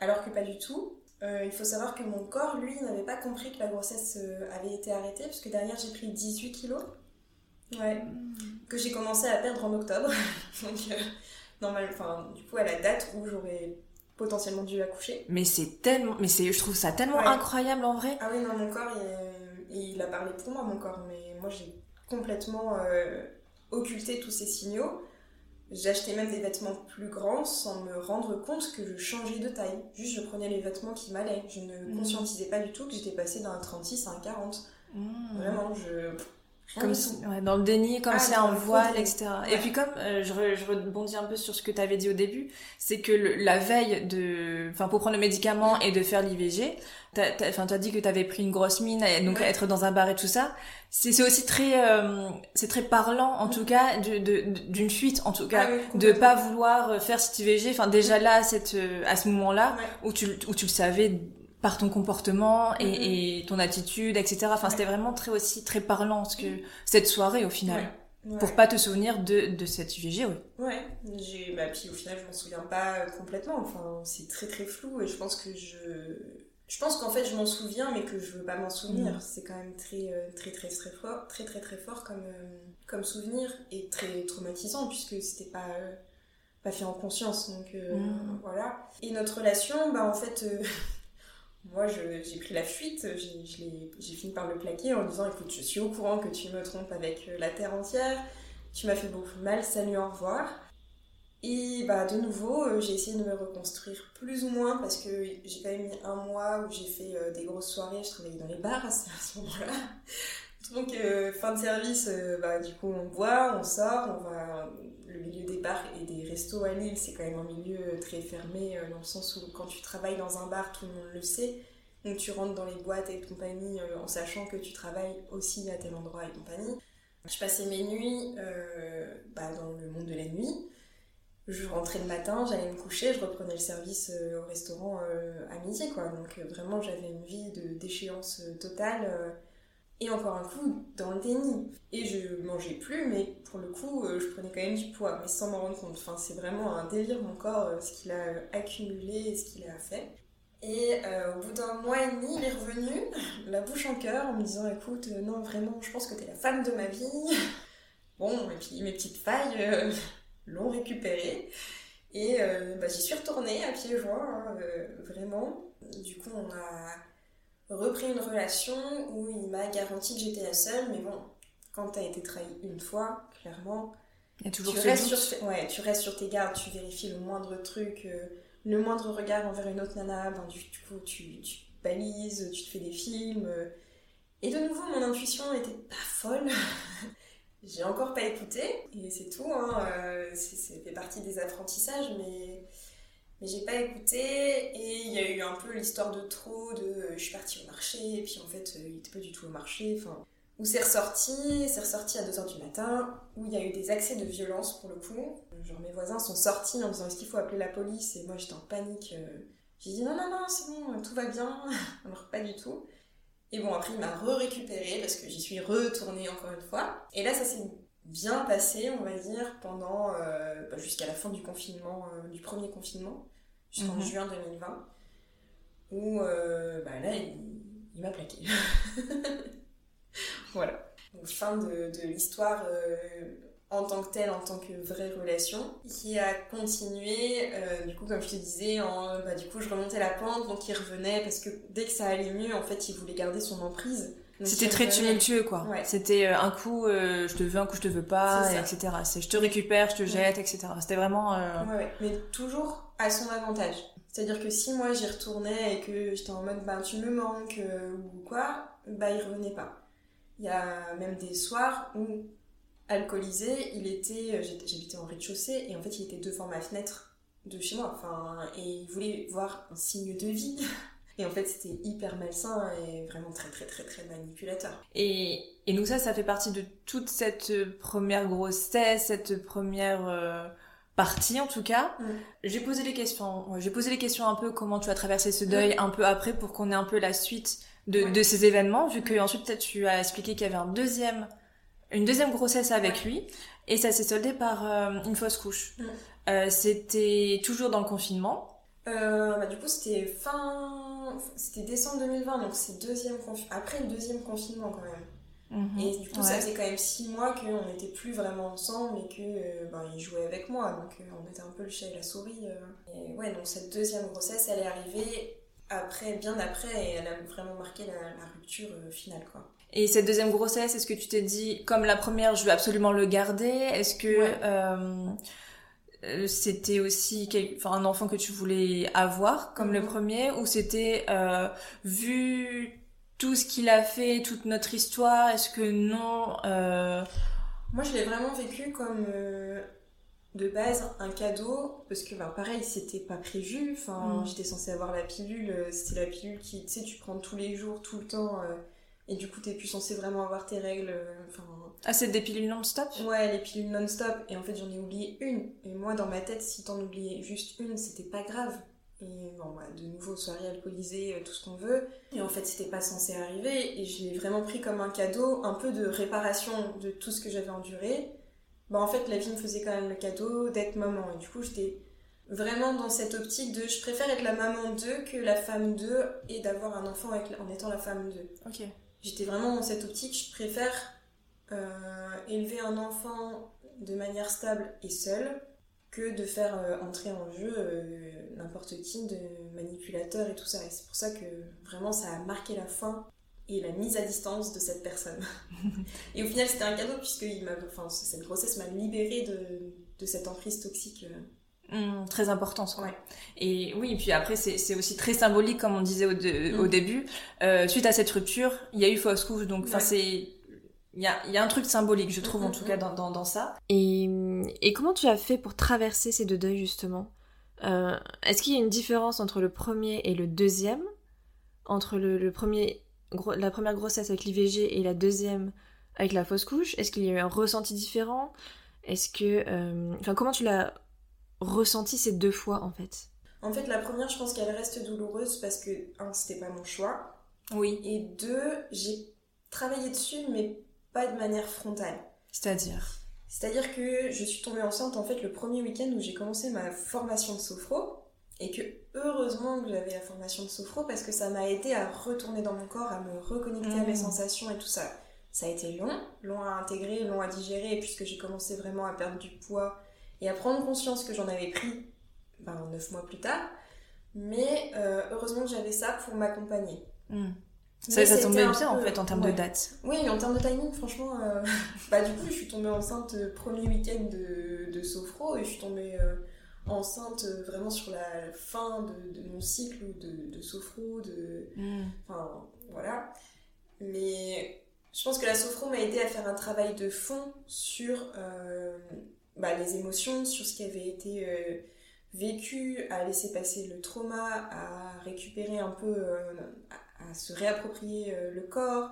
Alors que pas du tout. Euh, il faut savoir que mon corps, lui, n'avait pas compris que la grossesse euh, avait été arrêtée, puisque derrière j'ai pris 18 kilos. Ouais. Hmm. Que j'ai commencé à perdre en octobre. Donc, euh, normal, enfin, du coup, à la date où j'aurais potentiellement dû accoucher. Mais c'est tellement, mais je trouve ça tellement incroyable en vrai. Ah oui, non, mon corps, il, il, a parlé pour moi, mon corps, mais moi j'ai complètement occulté tous ces signaux. J'achetais même des vêtements plus grands sans me rendre compte que je changeais de taille. Juste, je prenais les vêtements qui m'allaient. Je ne mmh. conscientisais pas du tout que j'étais passée d'un 36 à un 40. Mmh. Vraiment, je comme ouais, dans le déni, comme ah, c'est un voile, etc. Et puis comme euh, je, je, rebondis un peu sur ce que tu avais dit au début, c'est que la veille de, enfin pour prendre le médicament et de faire l'IVG, enfin tu as dit que tu avais pris une grosse mine, et donc être dans un bar et tout ça, c'est aussi très, euh, c'est très parlant en tout cas d'une de, d'une fuite en tout cas, ah de pas vouloir euh, faire cette IVG. Enfin déjà là, cette, à ce moment-là où tu où tu le savais par ton comportement et, mm-hmm. et, ton attitude, etc. Enfin, c'était vraiment très aussi très parlant ce que cette soirée au final. Pour pas te souvenir de, de cette IVG, oui. Ouais, j'ai, bah, puis au final, je m'en souviens pas complètement. Enfin, c'est très très flou et je pense que je. Je pense qu'en fait, je m'en souviens, mais que je veux pas m'en souvenir. Mm. C'est quand même très, euh, très, très, très fort, très, très, très fort comme, euh, comme souvenir et très traumatisant puisque c'était pas, euh, pas fait en conscience. Donc, mm. voilà. Et notre relation, bah, en fait, moi, j'ai pris la fuite, j'ai fini par le plaquer en disant écoute, je suis au courant que tu me trompes avec euh, la terre entière, tu m'as fait beaucoup mal, salut, au revoir. Et bah, de nouveau, euh, j'ai essayé de me reconstruire plus ou moins parce que j'ai quand même mis un mois où j'ai fait euh, des grosses soirées, je travaillais dans les bars à ce moment-là. Donc, fin de service, bah, du coup, on boit, on sort, on va le milieu des bars et des restos à Lille, c'est quand même un milieu très fermé, euh, dans le sens où quand tu travailles dans un bar, tout le monde le sait. Donc tu rentres dans les boîtes et compagnie euh, en sachant que tu travailles aussi à tel endroit et compagnie. Je passais mes nuits euh, bah, dans le monde de la nuit. Je rentrais le matin, j'allais me coucher, je reprenais le service au restaurant à midi. Quoi. Donc vraiment j'avais une vie de déchéance totale et encore un coup, dans le déni. Et je mangeais plus, mais pour le coup, euh, je prenais quand même du poids, mais sans m'en rendre compte. Enfin, c'est vraiment un délire, mon corps, euh, ce qu'il a accumulé et ce qu'il a fait. Et euh, au bout d'un mois et demi, il est revenu, la bouche en cœur, en me disant Écoute, non, vraiment, je pense que t'es la femme de ma vie. Bon, et puis mes petites failles l'ont récupéré. Et bah, j'y suis retournée à pieds joints, hein, vraiment. Du coup, on a repris une relation où il m'a garanti que j'étais la seule, mais bon, quand t'as été trahi une fois, clairement, tu, restes sur, ouais, tu restes sur tes gardes, tu vérifies le moindre truc, euh, le moindre regard envers une autre nana, ben, du, coup tu, tu balises, tu te fais des films. Euh. et de nouveau, mon intuition était pas folle. J'ai encore pas écouté, et c'est tout, hein, euh, c'est fait partie des apprentissages, mais mais j'ai pas écouté et il y a eu un peu l'histoire de trop de euh, je suis partie au marché et puis en fait euh, il était pas du tout au marché enfin où c'est ressorti c'est ressorti à 2h du matin où il y a eu des accès de violence pour le coup genre mes voisins sont sortis en disant est-ce qu'il faut appeler la police? Et moi j'étais en panique euh. j'ai dit non non non c'est bon tout va bien. Alors pas du tout. Et bon après il m'a re-récupéré parce que j'y suis retournée encore une fois. Et là ça s'est bien passé, on va dire, pendant bah, jusqu'à la fin du confinement, du premier confinement jusqu'en mhm. juin 2020, où euh, bah là, il, m'a plaqué. voilà. Donc, fin de, de l'histoire euh, en tant que telle, en tant que vraie relation, qui a continué, euh, du coup, comme je te disais, en, bah, du coup, je remontais la pente, donc il revenait, parce que dès que ça allait mieux, en fait, il voulait garder son emprise. C'était très tumultueux, quoi. C'était un coup, je te veux, un coup, je te veux pas, etc. C'est je te récupère, je te jette, etc. C'était vraiment. Ouais, mais toujours à son avantage. C'est-à-dire que si moi j'y retournais et que j'étais en mode bah tu me manques euh, ou quoi, bah il revenait pas. Il y a même des soirs où, alcoolisé, il était. J'habitais en rez-de-chaussée et en fait, il était devant ma fenêtre de chez moi. Enfin, et il voulait voir un signe de vie. Et en fait, c'était hyper malsain et vraiment très, très, très, très manipulateur. Et, et donc ça, ça fait partie de toute cette première grossesse, cette première euh, partie en tout cas. Mm. J'ai posé les questions. j'ai posé les questions un peu comment tu as traversé ce deuil un peu après pour qu'on ait un peu la suite de, de ces événements, vu que ensuite peut-être tu as expliqué qu'il y avait un deuxième, une deuxième grossesse avec lui, et ça s'est soldé par euh, une fausse couche. Mm. Euh, c'était toujours dans le confinement. Euh, bah, du coup, c'était fin. C'était décembre 2020, donc c'est deuxième après le deuxième confinement quand même. Mhm. Et du coup, ça faisait quand même six mois qu'on n'était plus vraiment ensemble et que euh, ben, il jouait avec moi, donc euh, on était un peu le chat et la souris. Et ouais, donc cette deuxième grossesse, elle est arrivée après, bien après, et elle a vraiment marqué la, rupture finale, quoi. Et cette deuxième grossesse, est-ce que tu t'es dit, comme la première, je veux absolument le garder? Est-ce que euh, c'était aussi enfin, un enfant que tu voulais avoir comme le mhm. premier ou c'était euh, vu tout ce qu'il a fait, toute notre histoire, est-ce que non euh... Moi je l'ai vraiment vécu comme de base un cadeau parce que ben, pareil c'était pas prévu, enfin mhm. j'étais censée avoir la pilule, c'était la pilule qui tu sais tu prends tous les jours, tout le temps et du coup t'es plus censé vraiment avoir tes règles, enfin ah, c'est des pilules non-stop Ouais, les pilules non-stop. Et en fait, j'en ai oublié une. Et moi, dans ma tête, si t'en oubliais juste une, c'était pas grave. Et bon, bah, de nouveau, soirée alcoolisée, euh, tout ce qu'on veut. Et en fait, c'était pas censé arriver. Et je l'ai vraiment pris comme un cadeau, un peu de réparation de tout ce que j'avais enduré. Bah, en fait, la vie me faisait quand même le cadeau d'être maman. Et du coup, j'étais vraiment dans cette optique de je préfère être la maman d'eux que la femme d'eux et d'avoir un enfant en étant la femme d'eux. Ok. J'étais vraiment dans cette optique, je préfère élever un enfant de manière stable et seul que de faire euh, entrer en jeu euh, n'importe qui de manipulateur et tout ça. Et c'est pour ça que vraiment ça a marqué la fin et la mise à distance de cette personne. et au final, c'était un cadeau puisque il enfin, cette grossesse m'a libérée de, de, cette emprise toxique. Mmh, très importante. Ouais. Et oui, et puis après, c'est aussi très symbolique, comme on disait au, mmh. début. suite à cette rupture, il y a eu fausse couche, donc enfin c'est il y a, y a, un truc symbolique, je trouve, en tout cas, dans, dans, dans ça. Et, et, comment tu as fait pour traverser ces deux deuils, justement? Euh, Est-ce qu'il y a une différence entre le premier et le deuxième? Entre le, le premier, la première grossesse avec l'IVG et la deuxième avec la fausse couche? Est-ce qu'il y a eu un ressenti différent? Est-ce que... Euh, enfin, comment tu l'as ressenti ces deux fois, en fait? En fait, la première, je pense qu'elle reste douloureuse parce que, un, c'était pas mon choix. Oui. Et deux, j'ai travaillé dessus, mais pas de manière frontale. C'est-à-dire C'est-à-dire que je suis tombée enceinte en fait le premier week-end où j'ai commencé ma formation de sophro et que heureusement que j'avais la formation de sophro parce que ça m'a aidé à retourner dans mon corps, à me reconnecter à mes mmh. sensations et tout ça. Ça a été long, long à intégrer, long à digérer puisque j'ai commencé vraiment à perdre du poids et à prendre conscience que j'en avais pris ben, neuf mois plus tard. Mais euh, heureusement que j'avais ça pour m'accompagner. Mmh. Ça, ça tombait bien en fait en termes de date. Oui, en termes de timing, franchement, euh, bah du coup, je suis tombée enceinte euh, premier week-end de, de Sophro et je suis tombée euh, enceinte vraiment sur la fin de, de mon cycle de, de Sophro, de. Hmm. Enfin, voilà. Mais je pense que la Sophro m'a aidé à faire un travail de fond sur bah, les émotions, sur ce qui avait été vécu, à laisser passer le trauma, à récupérer un peu, à se réapproprier euh, le corps.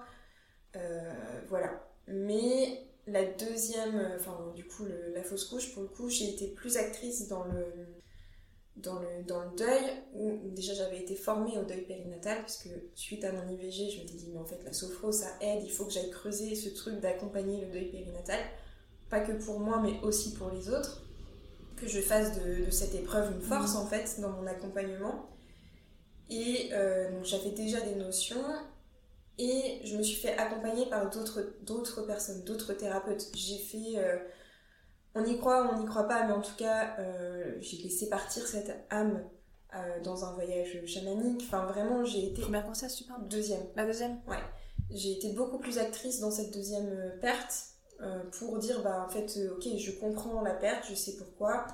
Euh, voilà. Mais la deuxième, euh, enfin du coup la fausse couche, pour le coup j'ai été plus actrice dans le, dans le, dans le deuil, où déjà j'avais été formée au deuil périnatal, parce que suite à mon IVG je m'étais dit mais en fait la sophro ça aide, il faut que j'aille creuser ce truc d'accompagner le deuil périnatal, pas que pour moi mais aussi pour les autres, que je fasse de, de cette épreuve une force mmh. en fait dans mon accompagnement. Et euh, j'avais déjà des notions et je me suis fait accompagner par d'autres personnes, d'autres thérapeutes. J'ai fait... Euh, on y croit, on n'y croit pas, mais en tout cas, euh, j'ai laissé partir cette âme dans un voyage chamanique. Enfin, vraiment, j'ai été... Première grossesse, tu parles Deuxième. La deuxième? Ouais. J'ai été beaucoup plus actrice dans cette deuxième perte pour dire, bah, en fait, ok, je comprends la perte, je sais pourquoi,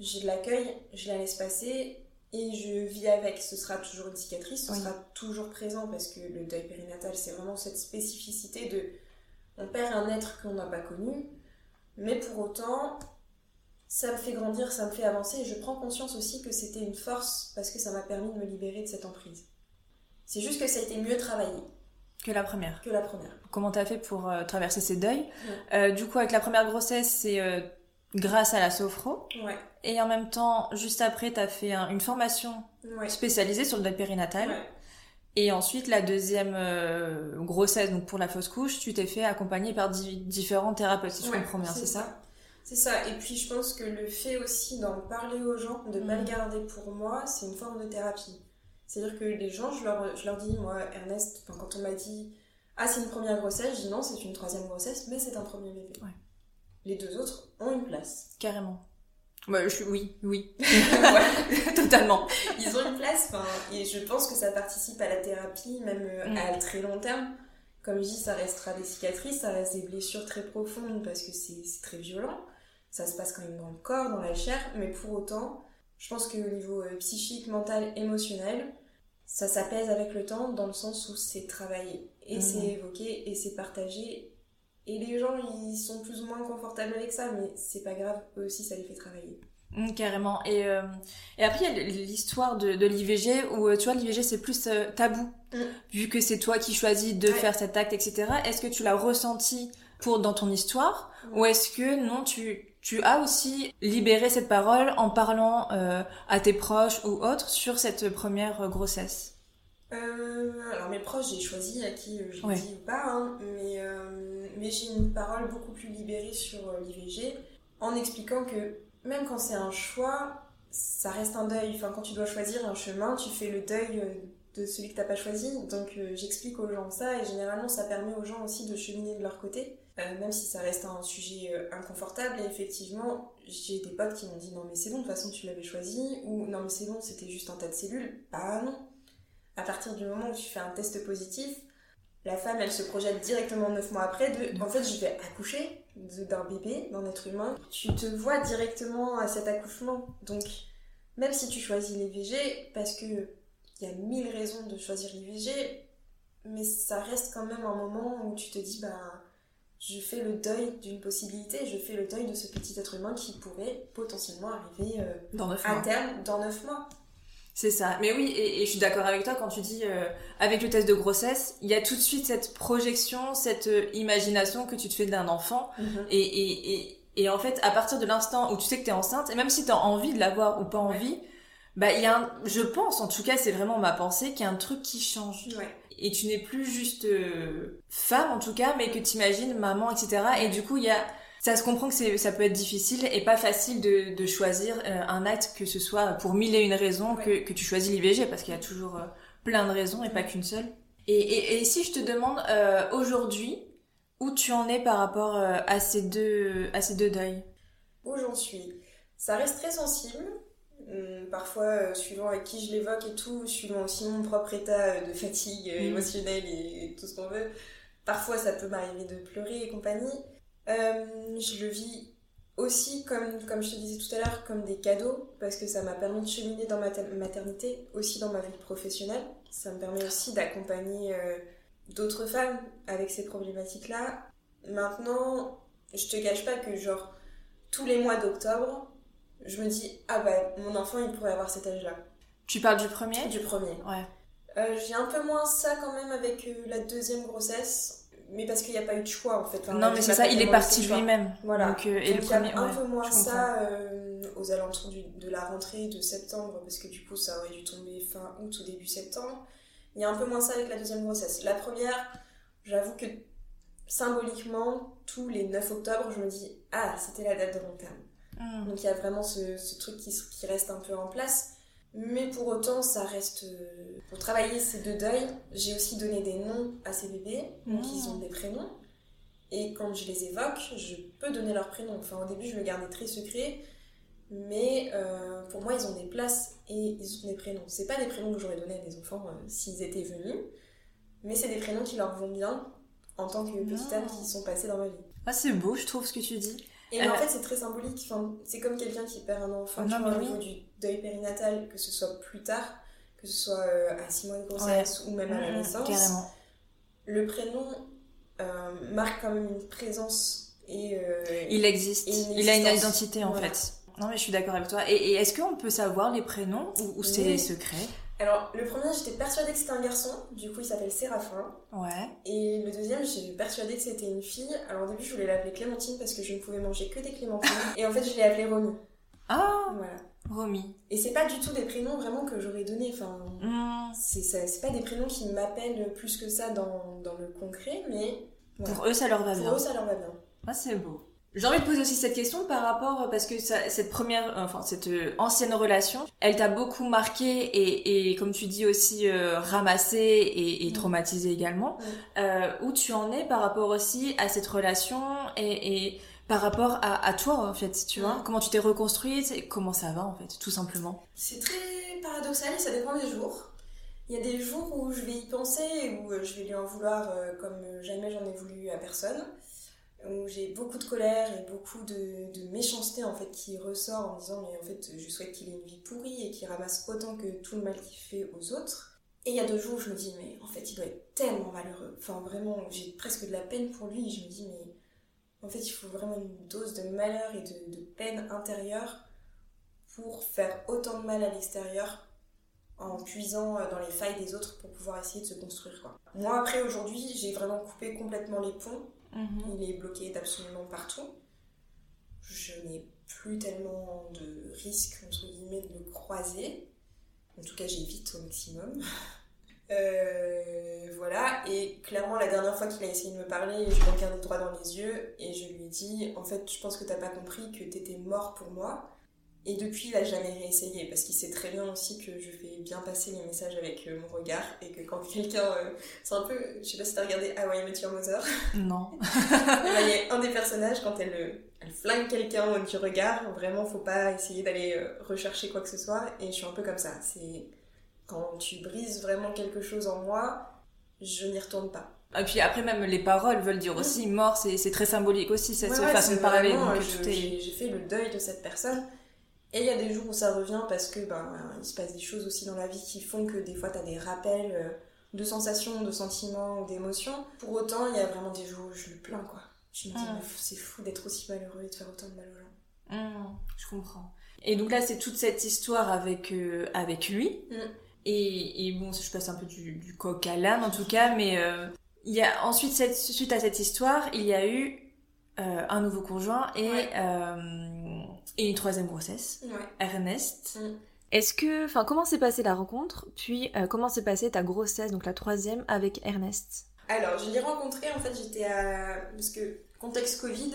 j'ai de l'accueil, je la laisse passer et je vis avec. Ce sera toujours une cicatrice, ce sera toujours présent parce que le deuil périnatal, c'est vraiment cette spécificité de on perd un être qu'on n'a pas connu, mais pour autant, ça me fait grandir, ça me fait avancer et je prends conscience aussi que c'était une force parce que ça m'a permis de me libérer de cette emprise. C'est juste que ça a été mieux travaillé. Que la première. Que la première. Comment t'as fait pour euh, traverser ces deuils? Euh, Du coup, avec la première grossesse, c'est euh, grâce à la sophro. Ouais. Et en même temps, juste après, t'as fait une formation spécialisée sur le deuil périnatal. Ouais. Et ensuite, la deuxième grossesse, donc pour la fausse couche, tu t'es fait accompagner par différents thérapeutes, si je comprends bien, c'est ça, C'est ça. Et puis, je pense que le fait aussi d'en parler aux gens, de le mm. garder pour moi, c'est une forme de thérapie. C'est-à-dire que les gens, je leur, je leur dis, moi, Ernest, quand on m'a dit Ah, c'est une première grossesse, je dis non, c'est une troisième grossesse, mais c'est un premier bébé. Les deux autres ont une place. Carrément. Bah, je, oui, oui. Totalement. Ils ont une place, et je pense que ça participe à la thérapie, même euh, mm. à très long terme. Comme je dis, ça restera des cicatrices, ça reste des blessures très profondes parce que c'est très violent. Ça se passe quand même dans le corps, dans la chair, mais pour autant, je pense qu'au niveau euh, psychique, mental, émotionnel, ça s'apaise avec le temps dans le sens où c'est travaillé et mmh. c'est évoqué et c'est partagé et les gens ils sont plus ou moins confortables avec ça mais c'est pas grave eux aussi ça les fait travailler. Mmh, carrément. Et, euh, et après il y a l'histoire de, de l'IVG où euh, tu vois l'IVG c'est plus euh, tabou. Mmh. vu que c'est toi qui choisis de faire cet acte etc est-ce que tu l'as ressenti pour dans ton histoire? Ou est-ce que non tu tu as aussi libéré cette parole en parlant euh, à tes proches ou autres sur cette première grossesse? Euh, Alors mes proches, j'ai choisi à qui je dis ou pas, hein, mais, euh, mais j'ai une parole beaucoup plus libérée sur l'IVG en expliquant que même quand c'est un choix, ça reste un deuil. Enfin, quand tu dois choisir un chemin, tu fais le deuil de celui que t'as pas choisi. Donc j'explique aux gens ça et généralement ça permet aux gens aussi de cheminer de leur côté. Euh, même si ça reste un sujet euh, inconfortable. Et effectivement, j'ai des potes qui m'ont dit non mais c'est bon, de toute façon tu l'avais choisi, ou non mais c'est bon, c'était juste un tas de cellules. Bah non. À partir du moment où tu fais un test positif, la femme elle se projette directement 9 mois après de en fait je vais accoucher d'un bébé, d'un être humain. Tu te vois directement à cet accouchement. Donc même si tu choisis l'IVG, parce que il y a mille raisons de choisir l'IVG, mais ça reste quand même un moment où tu te dis bah je fais le deuil d'une possibilité, je fais le deuil de ce petit être humain qui pourrait potentiellement arriver euh, dans à terme dans 9 mois. C'est ça. Mais oui, et, je suis d'accord avec toi quand tu dis, euh, avec le test de grossesse, il y a tout de suite cette projection, cette euh, imagination que tu te fais d'un enfant. Mhm. et, et, et, et, en fait, à partir de l'instant où tu sais que tu es enceinte, et même si tu as envie de l'avoir ou pas envie, bah, il y a un, je pense, en tout cas, c'est vraiment ma pensée, qu'il y a un truc qui change. Ouais et tu n'es plus juste euh, femme en tout cas, mais que tu imagines maman, etc. Et du coup, il y a ça se comprend que ça peut être difficile et pas facile de, de choisir euh, un acte que ce soit pour mille et une raisons que, que tu choisis l'IVG parce qu'il y a toujours euh, plein de raisons et pas qu'une seule. Et, et, et, si je te demande aujourd'hui où tu en es par rapport à ces deux à ces deux deuils? Où j'en suis? Ça reste très sensible Hum, parfois, euh, suivant avec qui je l'évoque et tout, suivant aussi mon propre état euh, de fatigue euh, mm. émotionnelle et, tout ce qu'on veut, parfois ça peut m'arriver de pleurer et compagnie. Je le vis aussi, comme, comme je te disais tout à l'heure, comme des cadeaux, parce que ça m'a permis de cheminer dans ma maternité, aussi dans ma vie professionnelle. Ça me permet aussi d'accompagner d'autres femmes avec ces problématiques-là. Maintenant, je te cache pas que, genre, tous les mois d'octobre, je me dis, ah bah, mon enfant, il pourrait avoir cet âge-là. Tu parles du premier? Du premier. Ouais. Euh, j'ai un peu moins ça quand même avec euh, la deuxième grossesse, mais parce qu'il n'y a pas eu de choix en fait. non, mais c'est ça, il est parti lui-même. Voilà. Donc, euh, et le premier, un peu moins ça aux alentours de la rentrée de septembre, parce que du coup, ça aurait dû tomber fin août ou début septembre. Il y a un peu moins ça avec la deuxième grossesse. La première, j'avoue que symboliquement, tous les 9 octobre, je me dis, ah, c'était la date de long terme. Mm. Donc il y a vraiment ce, truc qui, qui, reste un peu en place. Mais pour autant, ça reste. Euh, pour travailler ces deux deuils, j'ai aussi donné des noms à ces bébés, donc ils ont mm. des prénoms. Et quand je les évoque, je peux donner leurs prénoms. Enfin, au début, je le gardais très secret, mais euh, pour moi, ils ont des places et ils ont des prénoms. C'est pas des prénoms que j'aurais donné à mes enfants euh, s'ils étaient venus, mais c'est des prénoms qui leur vont bien en tant que petite âme qui sont passés dans ma vie. Ah, c'est beau, je trouve, ce que tu dis. Et en fait, c'est très symbolique. Enfin, c'est comme quelqu'un qui perd un enfant. vois, au niveau du deuil périnatal, que ce soit plus tard, que ce soit à 6 mois de grossesse ou même à la naissance. Carrément. Le prénom marque quand même une présence et. il existe. il a une identité en fait. Non, mais je suis d'accord avec toi. Et, est-ce qu'on peut savoir les prénoms ou, c'est secret? Alors, le premier, j'étais persuadée que c'était un garçon. Du coup, il s'appelle Séraphin. Ouais. Et le deuxième, j'étais persuadée que c'était une fille. Alors, au début, je voulais l'appeler Clémentine parce que je ne pouvais manger que des clémentines. et en fait, je l'ai appelée Romy. Ah Voilà. Romy. Et c'est pas du tout des prénoms vraiment que j'aurais donné. Enfin, mmh. c'est pas des prénoms qui m'appellent plus que ça dans, dans le concret, mais. Pour eux, ça leur va bien. Pour eux, ça leur va bien. Ah, c'est beau. J'ai envie de poser aussi cette question par rapport parce que cette première, enfin cette euh, ancienne relation, elle t'a beaucoup marqué et, et, comme tu dis aussi euh, ramassé et, et mm. traumatisé également. Mm. Euh, où tu en es par rapport aussi à cette relation et, et par rapport à, à, toi en fait, tu vois, mm. comment tu t'es reconstruite et comment ça va en fait, tout simplement? C'est très paradoxal et ça dépend des jours. Il y a des jours où je vais y penser et où je vais lui en vouloir comme jamais j'en ai voulu à personne où j'ai beaucoup de colère et beaucoup de, méchanceté en fait qui ressort en disant mais en fait je souhaite qu'il ait une vie pourrie et qu'il ramasse autant que tout le mal qu'il fait aux autres. Et il y a deux jours je me dis mais en fait il doit être tellement malheureux. Enfin vraiment j'ai presque de la peine pour lui je me dis mais en fait il faut vraiment une dose de malheur et de, peine intérieure pour faire autant de mal à l'extérieur en puisant dans les failles des autres pour pouvoir essayer de se construire. Moi après aujourd'hui j'ai vraiment coupé complètement les ponts Mhm. Il est bloqué d'absolument partout. Je n'ai plus tellement de risques, entre guillemets, de le croiser. En tout cas, j'évite au maximum. Euh, voilà, et clairement, la dernière fois qu'il a essayé de me parler, je l'ai regardé droit dans les yeux et je lui ai dit En fait, je pense que t'as pas compris que t'étais mort pour moi et depuis, il a jamais réessayé parce qu'il sait très bien aussi que je fais bien passer les messages avec euh, mon regard et que quand quelqu'un. Euh, c'est un peu. Je sais pas si t'as regardé Hawaii Met Your Mother. Non. il y a un des personnages, quand elle, euh, elle flingue quelqu'un du regard, vraiment, faut pas essayer d'aller rechercher quoi que ce soit. Et je suis un peu comme ça. C'est. Quand tu brises vraiment quelque chose en moi, je n'y retourne pas. Et puis après, même les paroles veulent dire aussi mort, c'est très symbolique aussi, cette façon de parler. J'ai fait le deuil de cette personne. Et il y a des jours où ça revient parce que ben, il se passe des choses aussi dans la vie qui font que des fois tu as des rappels euh, de sensations, de sentiments ou d'émotions. Pour autant, il y a vraiment des jours où je le plains quoi. Je me dis, mm. c'est fou d'être aussi malheureux et de faire autant de mal aux gens. Mm, je comprends. Et donc là, c'est toute cette histoire avec, euh, avec lui. Mm. Et, et, bon, je passe un peu du, du coq à l'âne en tout cas, mais euh, il y a ensuite, cette, suite à cette histoire, il y a eu un nouveau conjoint et et une troisième grossesse, Ernest. Mm. Est-ce que, enfin, comment s'est passée la rencontre Puis, euh, comment s'est passée ta grossesse, donc la troisième, avec Ernest? Alors, je l'ai rencontré, en fait, j'étais à. Parce que, contexte Covid,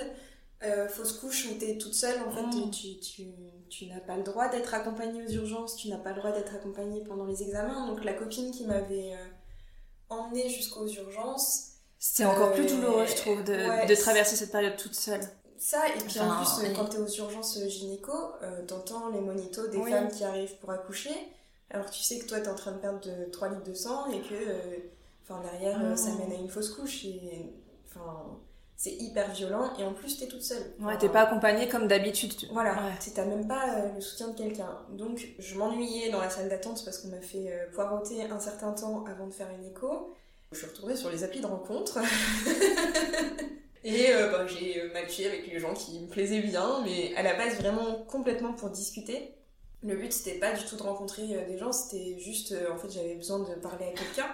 euh, fausse couche où t'es toute seule, en fait, mm. tu, tu, tu n'as pas le droit d'être accompagnée aux urgences, tu n'as pas le droit d'être accompagnée pendant les examens. Donc, la copine qui m'avait euh, emmenée jusqu'aux urgences. C'est encore plus douloureux, je trouve, de, de traverser cette période toute seule ça, et puis en plus, quand t'es aux urgences gynéco, euh, t'entends les monitos des femmes qui arrivent pour accoucher. Alors tu sais que toi t'es en train de perdre de 3 litres de sang et que euh, enfin derrière euh, ça mène à une fausse couche et enfin c'est hyper violent et en plus t'es toute seule. ouais, t'es pas accompagnée comme d'habitude. Voilà, ouais. t'as même pas le soutien de quelqu'un. Donc je m'ennuyais dans la salle d'attente parce qu'on m'a fait poireauter un certain temps avant de faire une écho. Je suis retournée sur les applis de rencontre. Et euh, bah, j'ai euh, matché avec les gens qui me plaisaient bien, mais à la base vraiment complètement pour discuter. Le but c'était pas du tout de rencontrer euh, des gens, c'était juste en fait j'avais besoin de parler à quelqu'un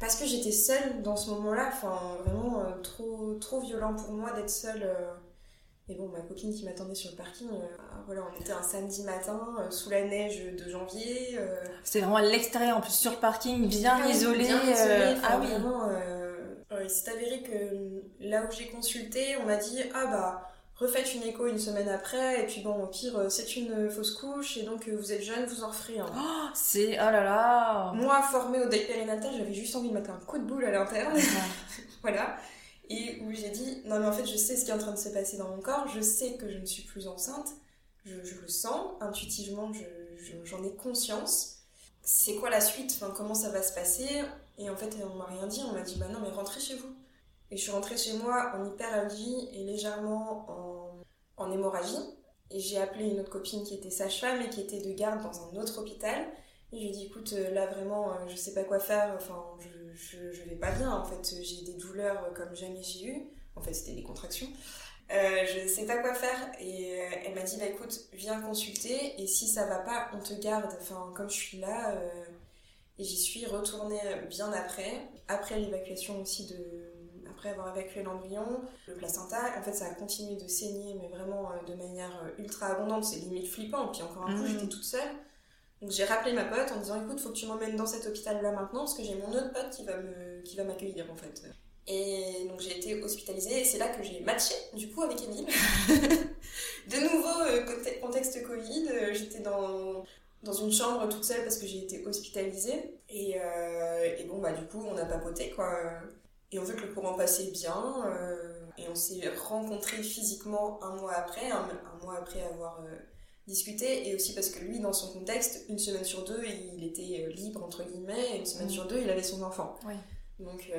parce que j'étais seule dans ce moment-là, enfin vraiment trop trop violent pour moi d'être seule. Et bon, ma copine qui m'attendait sur le parking, voilà, on était un samedi matin sous la neige de janvier. C'était vraiment à l'extérieur en plus sur le parking, bien isolé. ah oui. Vraiment, il s'est avéré que là où j'ai consulté, on m'a dit Ah bah, refaites une écho une semaine après, et puis bon, au pire, euh, c'est une fausse couche, et donc euh, vous êtes jeune, vous en referez un. Oh, c'est. Oh là là Moi, formée au deuil périnatal, j'avais juste envie de mettre un coup de boule à l'interne. voilà. Et où j'ai dit Non, mais en fait, je sais ce qui est en train de se passer dans mon corps, je sais que je ne suis plus enceinte, je, le sens, intuitivement, j'en ai conscience. C'est quoi la suite? Enfin, Comment ça va se passer? Et en fait, on m'a rien dit, on m'a dit bah non, mais rentrez chez vous. Et je suis rentrée chez moi en hyperalgie et légèrement en en hémorragie. Et j'ai appelé une autre copine qui était sage-femme et qui était de garde dans un autre hôpital. Et je lui ai dit, écoute, là vraiment, je sais pas quoi faire, enfin, je, je, vais pas bien, en fait, j'ai des douleurs comme jamais j'ai eu. En fait, c'était des contractions. Euh, je sais pas quoi faire et euh, elle m'a dit bah écoute viens consulter et si ça va pas on te garde enfin comme je suis là euh, et j'y suis retournée bien après. Après l'évacuation aussi de après avoir évacué l'embryon le placenta. En fait ça a continué de saigner mais vraiment de manière ultra abondante. C'est limite flippant. Puis encore un coup mmh. j'étais toute seule. Donc j'ai rappelé ma pote en disant écoute faut que tu m'emmènes dans cet hôpital là maintenant parce que j'ai mon autre pote qui va me qui va m'accueillir en fait. Et donc j'ai été hospitalisée. Et c'est là que j'ai matché du coup avec Emile. de nouveau, euh, contexte Covid, euh, j'étais dans, dans une chambre toute seule parce que j'ai été hospitalisée. Et, euh, et, bon, bah du coup, on a papoté quoi. Et en fait, le courant passait bien. et on s'est rencontrés physiquement un mois après, un, mois après avoir discuté. Et aussi parce que lui, dans son contexte, une semaine sur deux, il était libre entre guillemets. Et une semaine mmh. sur deux, il avait son enfant. Donc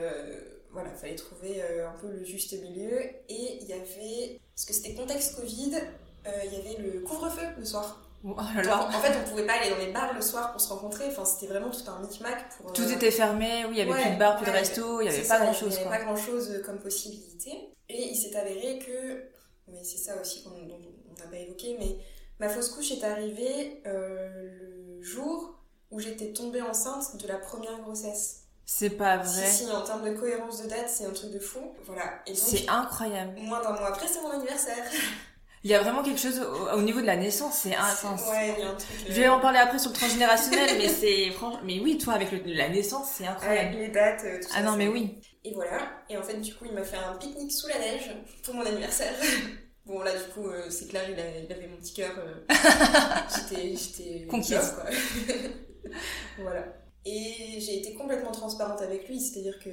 voilà, il fallait trouver euh, un peu le juste milieu. Et il y avait, parce que c'était contexte Covid, euh, il y avait le couvre-feu le soir. Oh en fait, on pouvait pas aller dans les bars le soir pour se rencontrer. Enfin, c'était vraiment tout un micmac pour. Tout euh, était fermé. Oui, il y avait plus de bars, plus de restos. Il y avait pas grand chose. Il y avait pas grand chose comme possibilité. Et il s'est avéré que, mais c'est ça aussi qu'on n'a pas évoqué, mais ma fausse couche est arrivée le jour où j'étais tombée enceinte de la première grossesse. C'est pas vrai. Si, si, en termes de cohérence de date, c'est un truc de fou. Voilà. C'est incroyable. Moins d'un mois après, c'est mon anniversaire. Il y a vraiment quelque chose au, niveau de la naissance, c'est intense. Ouais, il y a un truc. Je vais en parler après sur le transgénérationnel, mais c'est franchement. Mais oui, toi, avec la naissance, c'est incroyable. les dates, euh, tout ça. Ah non, mais oui. Et voilà. Et en fait, du coup, il m'a fait un pique-nique sous la neige pour mon anniversaire. Bon, là, du coup, euh, c'est clair, il, avait mon petit cœur. Euh, j'étais. J'étais. Conquise. quoi. voilà. Et j'ai été complètement transparente avec lui, c'est-à-dire que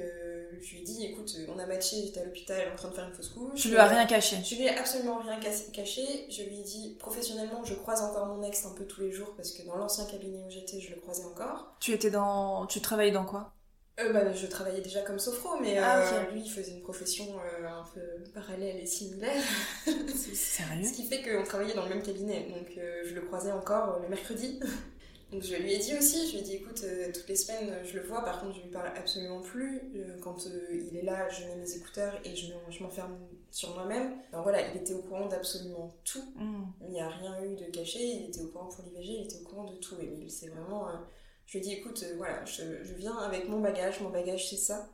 je lui ai dit écoute, on a matché, j'étais à l'hôpital en train de faire une fausse couche. Je lui as rien caché Je lui ai absolument rien caché. Je lui ai dit professionnellement, je croise encore mon ex un peu tous les jours parce que dans l'ancien cabinet où j'étais, je le croisais encore. Tu étais dans. Tu travaillais dans quoi? Euh, bah, je travaillais déjà comme sophro, mais ah, euh, lui, il faisait une profession euh, un peu parallèle et similaire. Sérieux? Ce qui fait qu'on travaillait dans le même cabinet. Donc, je le croisais encore le mercredi. Donc je lui ai dit aussi, je lui ai dit écoute, euh, toutes les semaines je le vois, par contre je lui parle absolument plus. Euh, quand euh, il est là, je mets mes écouteurs et je, m'enferme sur moi-même. Alors voilà, il était au courant d'absolument tout. Mm. Il n'y a rien eu de caché, il était au courant pour l'IVG, il était au courant de tout. Emile, c'est vraiment. je lui ai dit écoute, voilà, je, viens avec mon bagage, mon bagage c'est ça.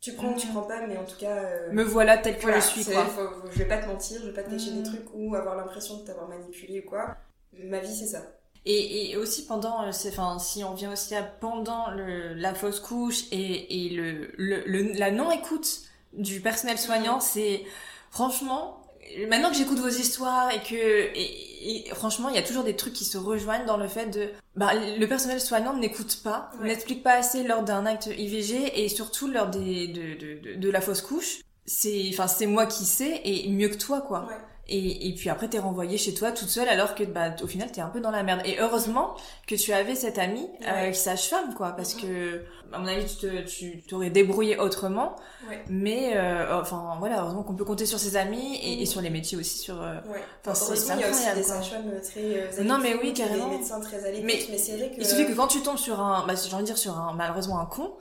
Tu prends ou tu mm. prends pas, mais en tout cas. Me voilà tel que je suis, quoi. je vais pas te mentir, je vais pas te cacher des mm. trucs ou avoir l'impression de t'avoir manipulé ou quoi. Ma vie, c'est ça. Et, et, aussi pendant, euh, enfin, si on vient aussi à pendant le, la fausse couche et, et le, le, la non-écoute du personnel soignant, c'est franchement, maintenant que j'écoute vos histoires et que, et, franchement, il y a toujours des trucs qui se rejoignent dans le fait de, bah, le personnel soignant n'écoute pas, n'explique pas assez lors d'un acte IVG et surtout lors des, de, de, de, la fausse couche. C'est, enfin, c'est moi qui sais et mieux que toi, quoi. Ouais. Et, et puis après, t'es renvoyée chez toi toute seule alors que, bah, au final, t'es un peu dans la merde. Et heureusement que tu avais cette amie euh, qui sage-femme, quoi, parce que, à mon avis, tu te, tu t'aurais débrouillé autrement. Ouais. Mais, euh, enfin, voilà, heureusement qu'on peut compter sur ses amis et, et, sur les métiers aussi, sur. Euh, ouais. Enfin, c'est il y a aussi des sages-femmes très. Euh, non, mais oui, carrément. Des médecins très à mais, mais c'est vrai que. Il suffit que quand tu tombes sur un, bah, j'ai envie de dire sur un, malheureusement un con,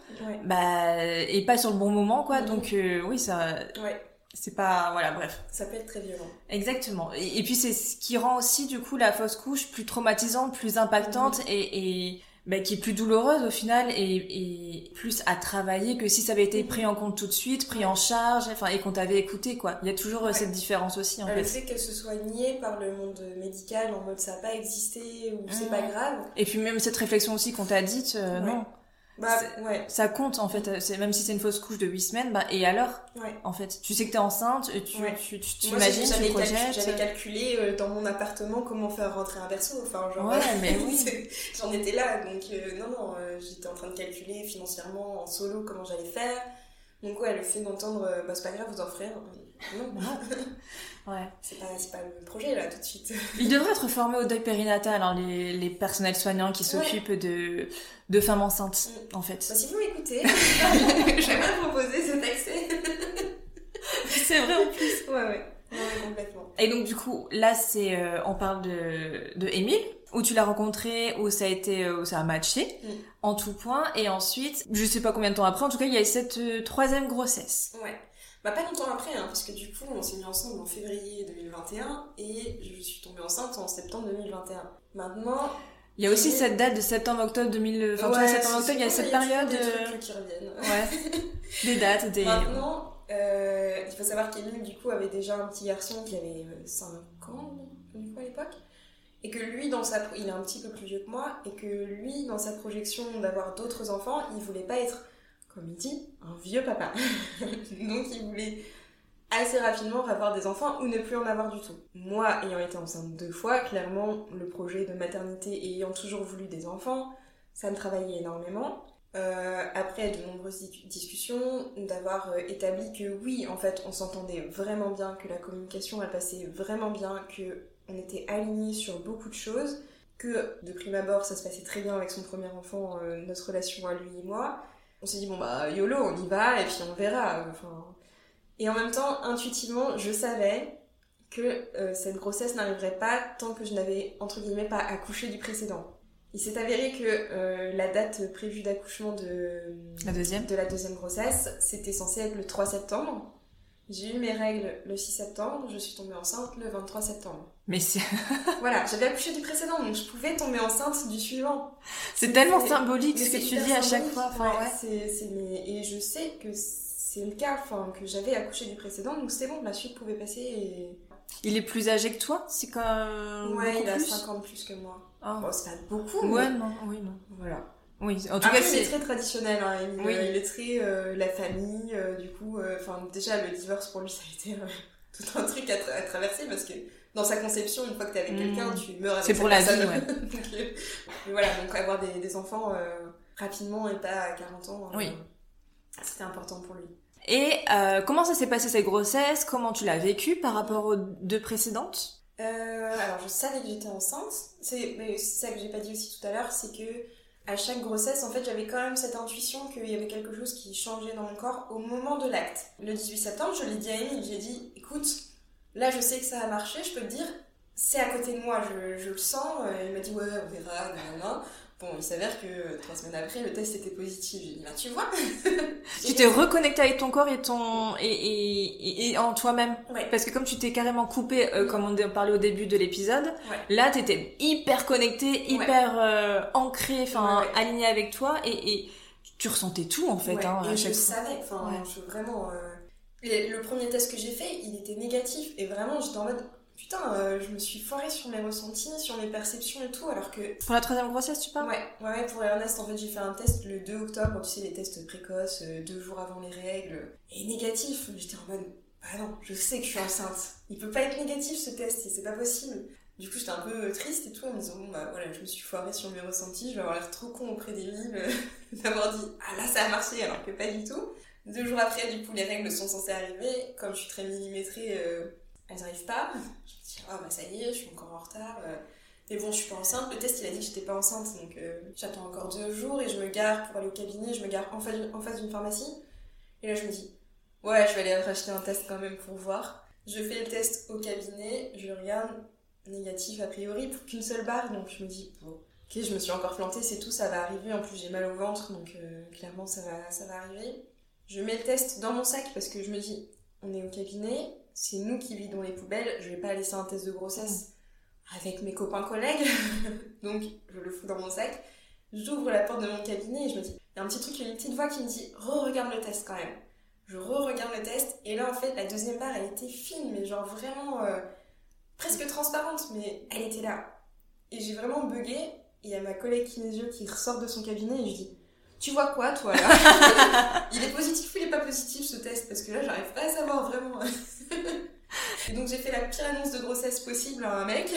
bah, et pas sur le bon moment, quoi. Mm-hmm. Donc, euh, oui, ça. Ouais c'est pas voilà bref. Ça peut être très violent. Exactement. Et, puis c'est ce qui rend aussi du coup la fausse couche plus traumatisante plus impactante et, et bah, qui est plus douloureuse au final et, et, plus à travailler que si ça avait été pris en compte tout de suite pris en charge enfin et qu'on t'avait écouté quoi. Il y a toujours euh, cette différence aussi en euh, fait. le fait qu'elle se soit niée par le monde médical en mode ça n'a pas existé ou c'est pas mmh. grave. Et puis même cette réflexion aussi qu'on t'a dite euh, non bah, ouais. Ça compte en fait, c'est même si c'est une fausse couche de 8 semaines, bah et alors? Ouais. En fait, tu sais que t'es enceinte, tu tu tu t'imagines, tu projettes. J'avais calculé euh, dans mon appartement comment faire rentrer un berceau, enfin genre. Ouais, mais oui. J'en étais là, donc euh, non non, euh, j'étais en train de calculer financièrement en solo comment j'allais faire. Donc ouais, le fait d'entendre, bah c'est pas grave, vous en ferez. Non. ouais. C'est pas, pas le projet là tout de suite. Ils devraient être formés au deuil périnatal, hein, les, les personnels soignants qui s'occupent de, de femmes enceintes, mm. en fait. Bah, si vous m'écoutez, j'aimerais proposer cet accès. c'est vrai en plus. Ouais, ouais. Ouais, complètement. Et donc du coup, là, c'est, euh, on parle de, de Émile, où tu l'as rencontré, où ça a été, euh, où ça a matché, Mm. en tout point. Et ensuite, je sais pas combien de temps après, en tout cas, il y a eu cette euh, troisième grossesse. Ouais. Bah pas longtemps après, hein, parce que du coup on s'est mis ensemble en février 2021 et je suis tombée enceinte en septembre 2021. Maintenant... Il y a aussi cette date de septembre-octobre 2000, enfin, Ouais, septembre-octobre, il y a cette période, des euh, trucs qui reviennent. ouais, des dates, des... Maintenant, euh, il faut savoir qu'Emile, du coup, avait déjà un petit garçon qui avait 5 ans, du coup, à l'époque. Et que lui, dans sa... il est un petit peu plus vieux que moi, et que lui, dans sa projection d'avoir d'autres enfants, il voulait pas être, comme il dit, un vieux papa. Donc il voulait assez rapidement avoir des enfants ou ne plus en avoir du tout. Moi, ayant été enceinte deux fois, clairement, le projet de maternité et ayant toujours voulu des enfants, ça me travaillait énormément. Euh, après de nombreuses di- discussions, d'avoir euh, établi que oui, en fait, on s'entendait vraiment bien, que la communication elle passait vraiment bien, que on était alignés sur beaucoup de choses, que de prime abord ça se passait très bien avec son premier enfant, euh, notre relation à lui et moi. On s'est dit bon bah yolo, on y va et puis on verra. Enfin, et en même temps, intuitivement, je savais que euh, cette grossesse n'arriverait pas tant que je n'avais entre guillemets pas accouché du précédent. Il s'est avéré que euh, la date prévue d'accouchement de, La deuxième de la deuxième grossesse, c'était censé être le 3 septembre. J'ai eu mes règles le 6 septembre, je suis tombée enceinte le 23 septembre. Mais c'est Voilà, j'avais accouché du précédent, donc je pouvais tomber enceinte du suivant. c'est tellement symbolique ce que tu dis à chaque fois. Enfin, ouais. c'est- c'est- mais- Et je sais que c'est le cas, enfin, que j'avais accouché du précédent, donc c'est bon, la suite pouvait passer et... Il est plus âgé que toi C'est quand ouais, il a plus 50 plus que moi. Bon, c'est pas beaucoup, Ouais, mais non, oui, non. voilà. Oui, en tout Après, cas, il est c'est... très traditionnel, hein, Emile. Oui. il est très euh, la famille, euh, du coup, euh, enfin déjà le divorce pour lui ça a été euh, tout un truc à, tra- à traverser parce que dans sa conception, une fois que t'es avec Mm. quelqu'un, tu meurs avec C'est pour la personne. vie, ouais. donc, euh, mais voilà, donc avoir des, des enfants euh, rapidement et pas à 40 ans, euh, Oui. c'était important pour lui. Et euh, comment ça s'est passé cette grossesse? Comment tu l'as vécue par rapport aux deux précédentes? Euh, alors, je savais que j'étais enceinte. C'est mais ça que j'ai pas dit aussi tout à l'heure, c'est que à chaque grossesse, en fait, j'avais quand même cette intuition qu'il y avait quelque chose qui changeait dans mon corps au moment de l'acte. Le 18 septembre, je l'ai dit à Emile, j'ai dit, écoute, là, je sais que ça a marché, je peux te dire, c'est à côté de moi, je, je le sens. Euh, Il m'a dit, ouais, on verra, nanana. Bon, il s'avère que euh, trois semaines après, le test était positif. J'ai dit, bah, tu vois. Tu t'es reconnecté avec ton corps et ton et, et, et- et en toi-même Ouais. parce que comme tu t'es carrément coupé euh, comme on en parlait au début de l'épisode, Ouais. là t'étais hyper connecté, hyper euh, ancré, enfin Ouais, ouais. aligné avec toi et, et tu ressentais tout en fait Ouais, hein, et à je chaque le fois. savais, enfin, Ouais. je, vraiment. euh, et le premier test que j'ai fait, il était négatif. Et vraiment, j'étais en mode, putain, euh, je me suis foirée sur mes ressentis, sur mes perceptions et tout, alors que. Pour la troisième grossesse, tu parles? Ouais, ouais, pour Ernest, en fait, j'ai fait un test le 2 octobre, tu sais, les tests précoces, euh, deux jours avant les règles. Et négatif, j'étais en mode, bah non, je sais que je suis enceinte. Il peut pas être négatif ce test, c'est pas possible. Du coup, j'étais un peu triste et tout, en me disant, bon, bah voilà, je me suis foirée sur mes ressentis, je vais avoir l'air trop con auprès euh, d'avoir dit, ah là, ça a marché, alors que pas du tout. Deux jours après, du coup, les règles sont censées arriver. Comme je suis très millimétrée, euh, elles arrivent pas. Je me dis, ah bah ça y est, je suis encore en retard. euh. Mais bon, je suis pas enceinte. Le test, il a dit que j'étais pas enceinte, donc euh, j'attends encore deux jours et je me gare pour aller au cabinet. Je me gare en face, d'une pharmacie. Et là, je me dis, ouais, je vais aller racheter un test quand même pour voir. Je fais le test au cabinet, je regarde, négatif a priori, pour qu'une seule barre. Donc je me dis, bon, ok, je me suis encore plantée, c'est tout, ça va arriver. En plus, j'ai mal au ventre, donc clairement, ça va, ça va arriver. Je mets le test dans mon sac parce que je me dis, on est au cabinet, c'est nous qui vidons les poubelles, je vais pas laisser un test de grossesse avec mes copains collègues. Donc, je le fous dans mon sac. J'ouvre la porte de mon cabinet et je me dis, il y a un petit truc, une petite voix qui me dit, re-regarde le test quand même. Je re-regarde le test et là, en fait, la deuxième barre, elle était fine, mais genre vraiment euh, presque transparente, mais elle était là. Et j'ai vraiment bugué. Et il y a ma collègue kinésio qui ressort de son cabinet et je dis, tu vois quoi, toi, là Il est positif ou il est pas positif, ce test? Parce que là, j'arrive pas à savoir vraiment. et donc, j'ai fait la pire annonce de grossesse possible à un mec.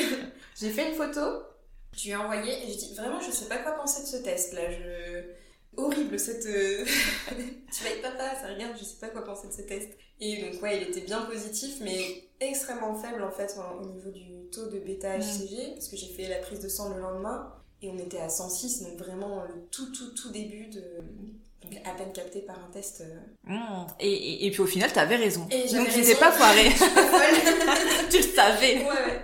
j'ai fait une photo, je lui ai envoyé et je dis, vraiment, je sais pas quoi penser de ce test, là. Je... Horrible, cette... euh, tu vas être papa, ça regarde, je sais pas quoi penser de ce test. Et donc, ouais, il était bien positif, mais extrêmement faible, en fait, au niveau du taux de bêta-HCG, parce que j'ai fait la prise de sang le lendemain. Et on était à 106, donc vraiment le tout, tout, tout début de, Donc à peine capté par un test. Mmh. Et, et, et, puis au final, t'avais raison. Et Donc tu pas foiré. folle. tu le savais. Ouais, ouais.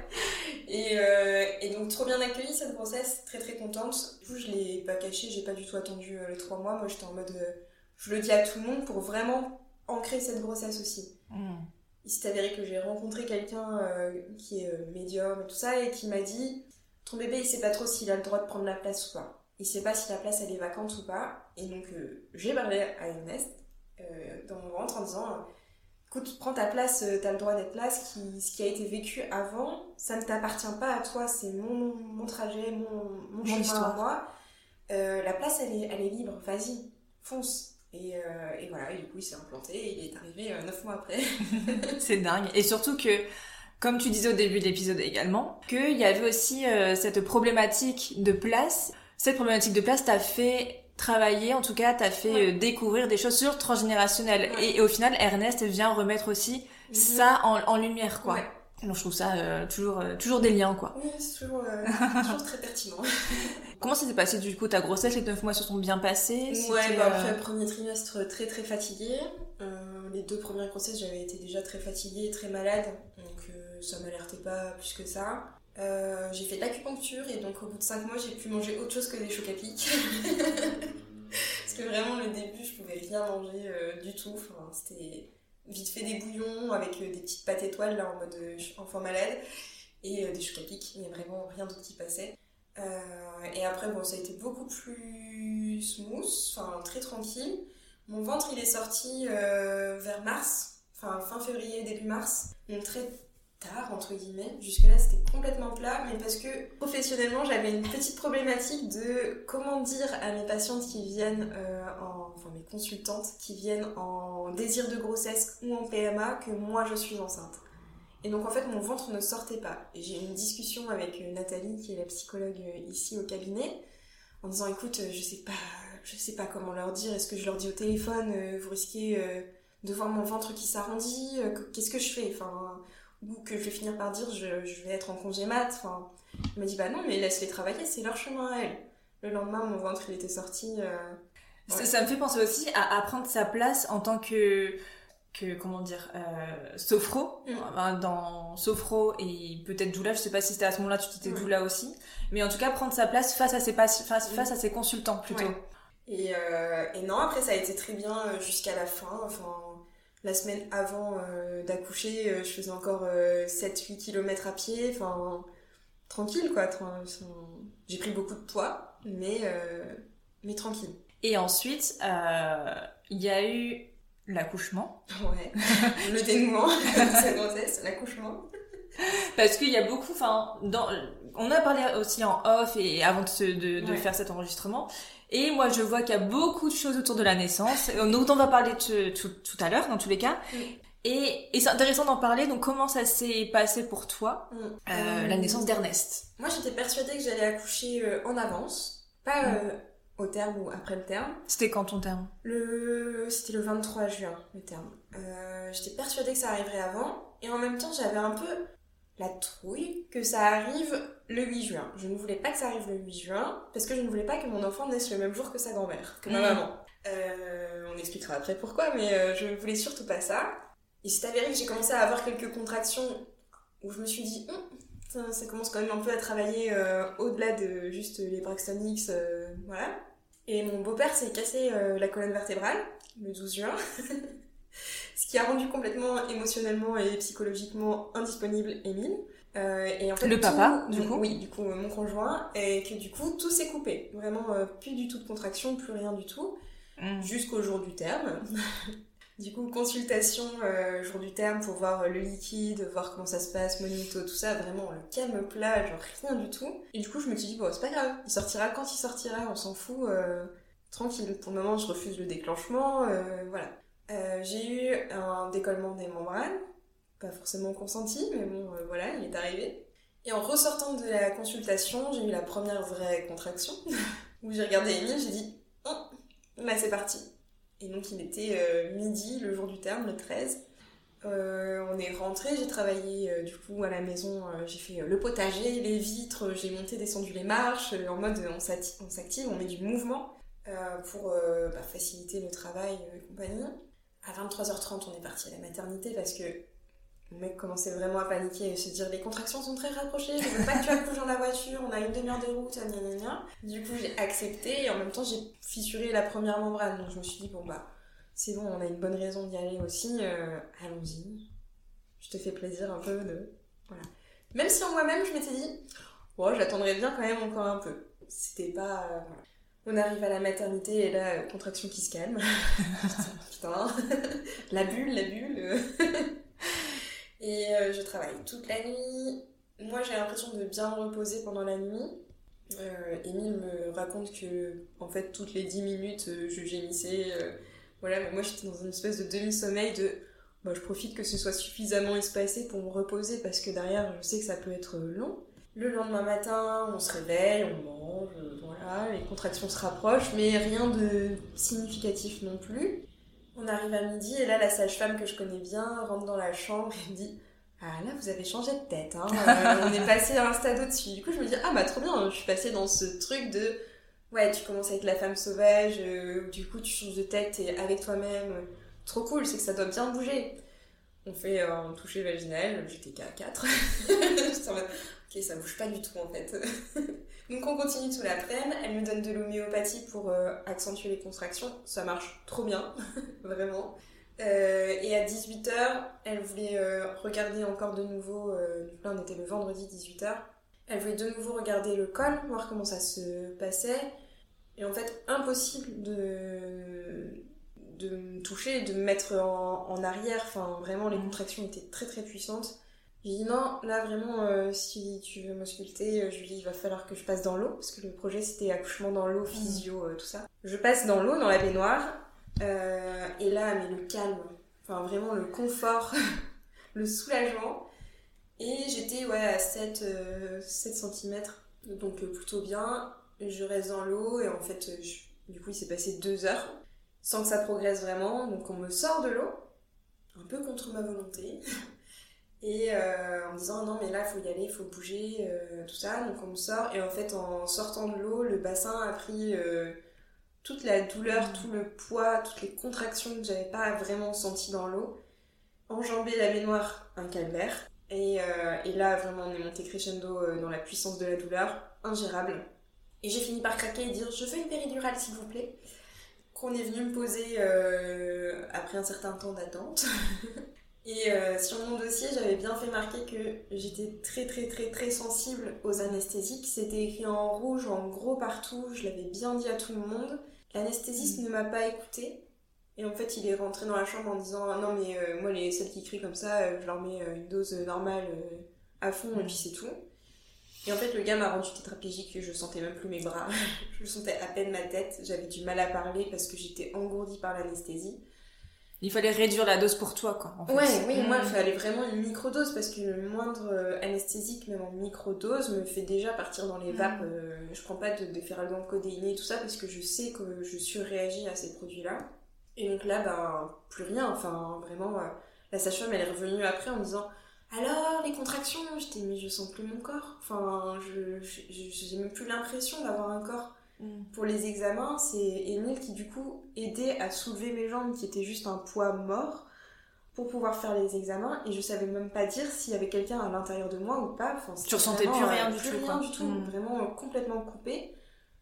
Et, euh, et, donc trop bien accueillie cette grossesse, très très contente. Du coup, je l'ai pas caché, j'ai pas du tout attendu euh, les trois mois. Moi, j'étais en mode, euh, je le dis à tout le monde pour vraiment ancrer cette grossesse aussi. Mmh. Il s'est avéré que j'ai rencontré quelqu'un euh, qui est médium et tout ça et qui m'a dit, ton bébé, il sait pas trop s'il a le droit de prendre la place ou pas. Il sait pas si la place elle est vacante ou pas. Et donc j'ai parlé à Ernest dans mon ventre en disant écoute, prends ta place, t'as le droit d'être là, ce qui, ce qui, a été vécu avant, ça ne t'appartient pas à toi, c'est mon, mon trajet, mon, mon, mon chemin histoire. à moi. Euh, la place, elle est, elle est libre, vas-y, fonce. Et, euh, et, voilà, et du coup, il s'est implanté et il est arrivé euh, neuf mois après. c'est dingue. Et surtout que, comme tu disais au début de l'épisode également, qu'il y avait aussi euh, cette problématique de place. Cette problématique de place t'a fait travailler, en tout cas, t'as fait Ouais. euh, découvrir des choses sur transgénérationnel. Ouais. Et, et au final, Ernest vient remettre aussi ça en, en lumière, quoi. Ouais. Donc je trouve ça euh, toujours, euh, toujours des liens, quoi. Oui, c'est toujours, euh, toujours très pertinent. Comment ça s'est passé du coup? Ta grossesse Les 9 mois se sont bien passés? Ouais, bah, euh, après le premier trimestre très très fatiguée. Euh, les deux premières grossesses, j'avais été déjà très fatiguée, très malade, donc euh, ça m'alertait pas plus que ça. Euh, j'ai fait de l'acupuncture et donc au bout de 5 mois, j'ai pu manger autre chose que des chocs à. Parce que vraiment, le début, je pouvais rien manger euh, du tout. Enfin, c'était vite fait des bouillons avec euh, des petites pâtes étoiles là en mode enfant malade et des chocs à mais vraiment rien d'autre qui passait. Et après, bon, ça a été beaucoup plus smooth, enfin très tranquille. Mon ventre, il est sorti vers mars, enfin fin février, début mars. Tard, entre guillemets. Jusque-là, c'était complètement plat, mais parce que professionnellement, j'avais une petite problématique de comment dire à mes patientes qui viennent euh, en... Enfin, mes consultantes qui viennent en désir de grossesse ou en PMA que moi, je suis enceinte. Et donc en fait mon ventre ne sortait pas. Et j'ai eu une discussion avec euh, Nathalie qui est la psychologue euh, ici au cabinet en disant écoute je sais pas je sais pas comment leur dire est-ce que je leur dis au téléphone vous risquez de voir mon ventre qui s'arrondit que- qu'est-ce que je fais? Enfin ou que je vais finir par dire je, je vais être en congé mat enfin elle m'a dit bah non mais laisse-les travailler c'est leur chemin à elles. Le lendemain mon ventre il était sorti euh, Ça, Ouais. ça me fait penser aussi à, à prendre sa place en tant que, que comment dire, euh, sophro, Mm. Dans sophro et peut-être doula, je sais pas si c'était à ce moment-là tu t'étais doula aussi, mais en tout cas prendre sa place face à ses, face, face à ses consultants plutôt. Ouais. Et, euh, et non, après ça a été très bien euh, jusqu'à la fin. Enfin, la semaine avant euh, d'accoucher, euh, je faisais encore 7-8 km à pied. Enfin, tranquille quoi. Tra- J'ai pris beaucoup de poids, mais, euh, mais tranquille. Et ensuite, euh, il y a eu l'accouchement, Ouais. Le dénouement de cette grossesse, l'accouchement. parce qu'il y a beaucoup, enfin, on a parlé aussi en off et avant de, se- de, de Ouais. faire cet enregistrement. Et moi, je vois qu'il y a beaucoup de choses autour de la naissance, dont on va parler tout, tout, tout à l'heure, dans tous les cas. Oui. Et, et c'est intéressant d'en parler, donc comment ça s'est passé pour toi, Mm. euh, Euh, la naissance d'Ernest? Moi j'étais persuadée que j'allais accoucher euh, en avance, pas Mm. euh, au terme ou après le terme. C'était quand ton terme? Le... C'était le 23 juin, le terme. J'étais persuadée que ça arriverait avant, et en même temps, j'avais un peu la trouille que ça arrive le 8 juin. Je ne voulais pas que ça arrive le 8 juin, parce que je ne voulais pas que mon enfant naisse le même jour que sa grand-mère, que ma Mhm. maman. Euh, on expliquera après pourquoi, mais euh, je ne voulais surtout pas ça. Il s'est avéré que j'ai commencé à avoir quelques contractions où je me suis dit, Hum, ça, ça commence quand même un peu à travailler euh, au-delà de juste les Braxton X, euh, voilà. Et mon beau-père s'est cassé euh, la colonne vertébrale le 12 juin, ce qui a rendu complètement émotionnellement et psychologiquement indisponible Émile. Euh, et en fait, Le tout- papa, du coup Oui, du coup, euh, mon conjoint, et que du coup, tout s'est coupé. Vraiment, euh, plus du tout de contraction, plus rien du tout, jusqu'au jour du terme. Du coup, consultation jour du terme pour voir le liquide, voir comment ça se passe, monito, tout ça, vraiment le calme plat, genre rien du tout. Et du coup, je me suis dit, bon, c'est pas grave, il sortira quand il sortira, on s'en fout, tranquille. Pour le moment, je refuse le déclenchement, voilà. Euh, j'ai eu un décollement des membranes, pas forcément consenti, mais bon, euh, voilà, il est arrivé. Et en ressortant de la consultation, j'ai eu la première vraie contraction, où j'ai regardé Emile, j'ai dit, oh, là c'est parti. Et donc il était euh, midi, le jour du terme, le 13. Euh, on est rentré, j'ai travaillé du coup à la maison, j'ai fait le potager, les vitres, j'ai monté, descendu les marches, en mode on s'active, on met du mouvement. pour bah, faciliter le travail et compagnie. À 23h30, on est parti à la maternité parce que mon mec commençait vraiment à paniquer et se dire les contractions sont très rapprochées, je veux pas que tu accouches dans la voiture, on a une demi-heure de route, gna gna gna. Du coup, j'ai accepté et en même temps, j'ai fissuré la première membrane. Donc je me suis dit, bon bah, c'est bon, on a une bonne raison d'y aller aussi, euh, allons-y. Je te fais plaisir un peu de. Voilà. Même si en moi-même, je m'étais dit, oh, j'attendrai bien quand même encore un peu. C'était pas. Euh. On arrive à la maternité et là, contraction qui se calme. Putain, la bulle, la bulle. et euh, je travaille toute la nuit. Moi, j'ai l'impression de bien reposer pendant la nuit. Euh, Émile me raconte que, en fait, toutes les 10 minutes, euh, je gémissais. voilà, mais moi, j'étais dans une espèce de demi-sommeil de. Bah, je profite que ce soit suffisamment espacé pour me reposer parce que derrière, je sais que ça peut être long. Le lendemain matin, on se réveille, on mange, voilà, les contractions se rapprochent, mais rien de significatif non plus. On arrive à midi et là, la sage-femme que je connais bien rentre dans la chambre et me dit Ah là, vous avez changé de tête, hein. Euh, on est passé à un stade au-dessus. Du coup, je me dis Ah bah trop bien, je suis passée dans ce truc de Ouais, tu commences avec la femme sauvage, euh, du coup, tu changes de tête et avec toi-même. trop cool, c'est que ça doit bien bouger. On fait un toucher vaginal, j'étais qu'à 4. ok, ça bouge pas du tout en fait. Donc on continue tout l'après-midi, elle me donne de l'homéopathie pour euh, accentuer les contractions, ça marche trop bien, vraiment. Euh, et à 18h, elle voulait euh, regarder encore de nouveau, donc là on était le vendredi 18h, elle voulait de nouveau regarder le col, voir comment ça se passait. Et en fait, impossible de, de me toucher, de me mettre en, en arrière, enfin vraiment les contractions étaient très très puissantes. J'ai dit non, là vraiment, euh, si tu veux m'ausculter, euh, Julie, il va falloir que je passe dans l'eau, parce que le projet c'était accouchement dans l'eau, physio, euh, tout ça. Je passe dans l'eau, dans la baignoire, et là, mais le calme, enfin vraiment le confort, le soulagement. Et j'étais ouais, à 7, 7 cm, donc plutôt bien. Je reste dans l'eau, et en fait, du coup, il s'est passé deux heures sans que ça progresse vraiment, donc on me sort de l'eau, un peu contre ma volonté. Et euh, en me disant non mais là il faut y aller, il faut bouger, euh, tout ça. Donc on me sort et en fait en sortant de l'eau, le bassin a pris euh, toute la douleur, mm. tout le poids, toutes les contractions que j'avais pas vraiment senti dans l'eau. Enjamber la baignoire, un calvaire. Et, et, là vraiment on est monté crescendo dans la puissance de la douleur, ingérable. Et j'ai fini par craquer et dire je veux une péridurale s'il vous plaît. Qu'on est venu me poser après un certain temps d'attente. Et euh, sur mon dossier, j'avais bien fait marquer que j'étais très très très très sensible aux anesthésiques. C'était écrit en rouge, en gros partout, je l'avais bien dit à tout le monde. L'anesthésiste mm. ne m'a pas écouté. Et en fait, il est rentré dans la chambre en disant Non, mais euh, moi, les, celles qui crient comme ça, euh, je leur mets une dose normale à fond et mm. puis c'est tout. Et en fait, le gars m'a rendu tétraplégique, je sentais même plus mes bras, je sentais à peine ma tête, j'avais du mal à parler parce que j'étais engourdie par l'anesthésie. Il fallait réduire la dose pour toi, quoi. En fait. Ouais, oui, moi, il mm. fallait vraiment une microdose parce que le moindre euh, anesthésique, même en microdose, me fait déjà partir dans les mm. vapes. Euh, je prends pas de, de codéiné et tout ça parce que je sais que je surréagis à ces produits-là. Et donc là, ben, plus rien. Enfin, vraiment, euh, la sage-femme, elle est revenue après en me disant alors, les contractions J'étais, mais je sens plus mon corps. Enfin, je j'ai même plus l'impression d'avoir un corps. Mm. Pour les examens, c'est Emile qui du coup aidait à soulever mes jambes qui étaient juste un poids mort pour pouvoir faire les examens et je savais même pas dire s'il y avait quelqu'un à l'intérieur de moi ou pas. Enfin, tu ressentais plus rien du tout. Rien du tout, mm. vraiment euh, complètement coupé.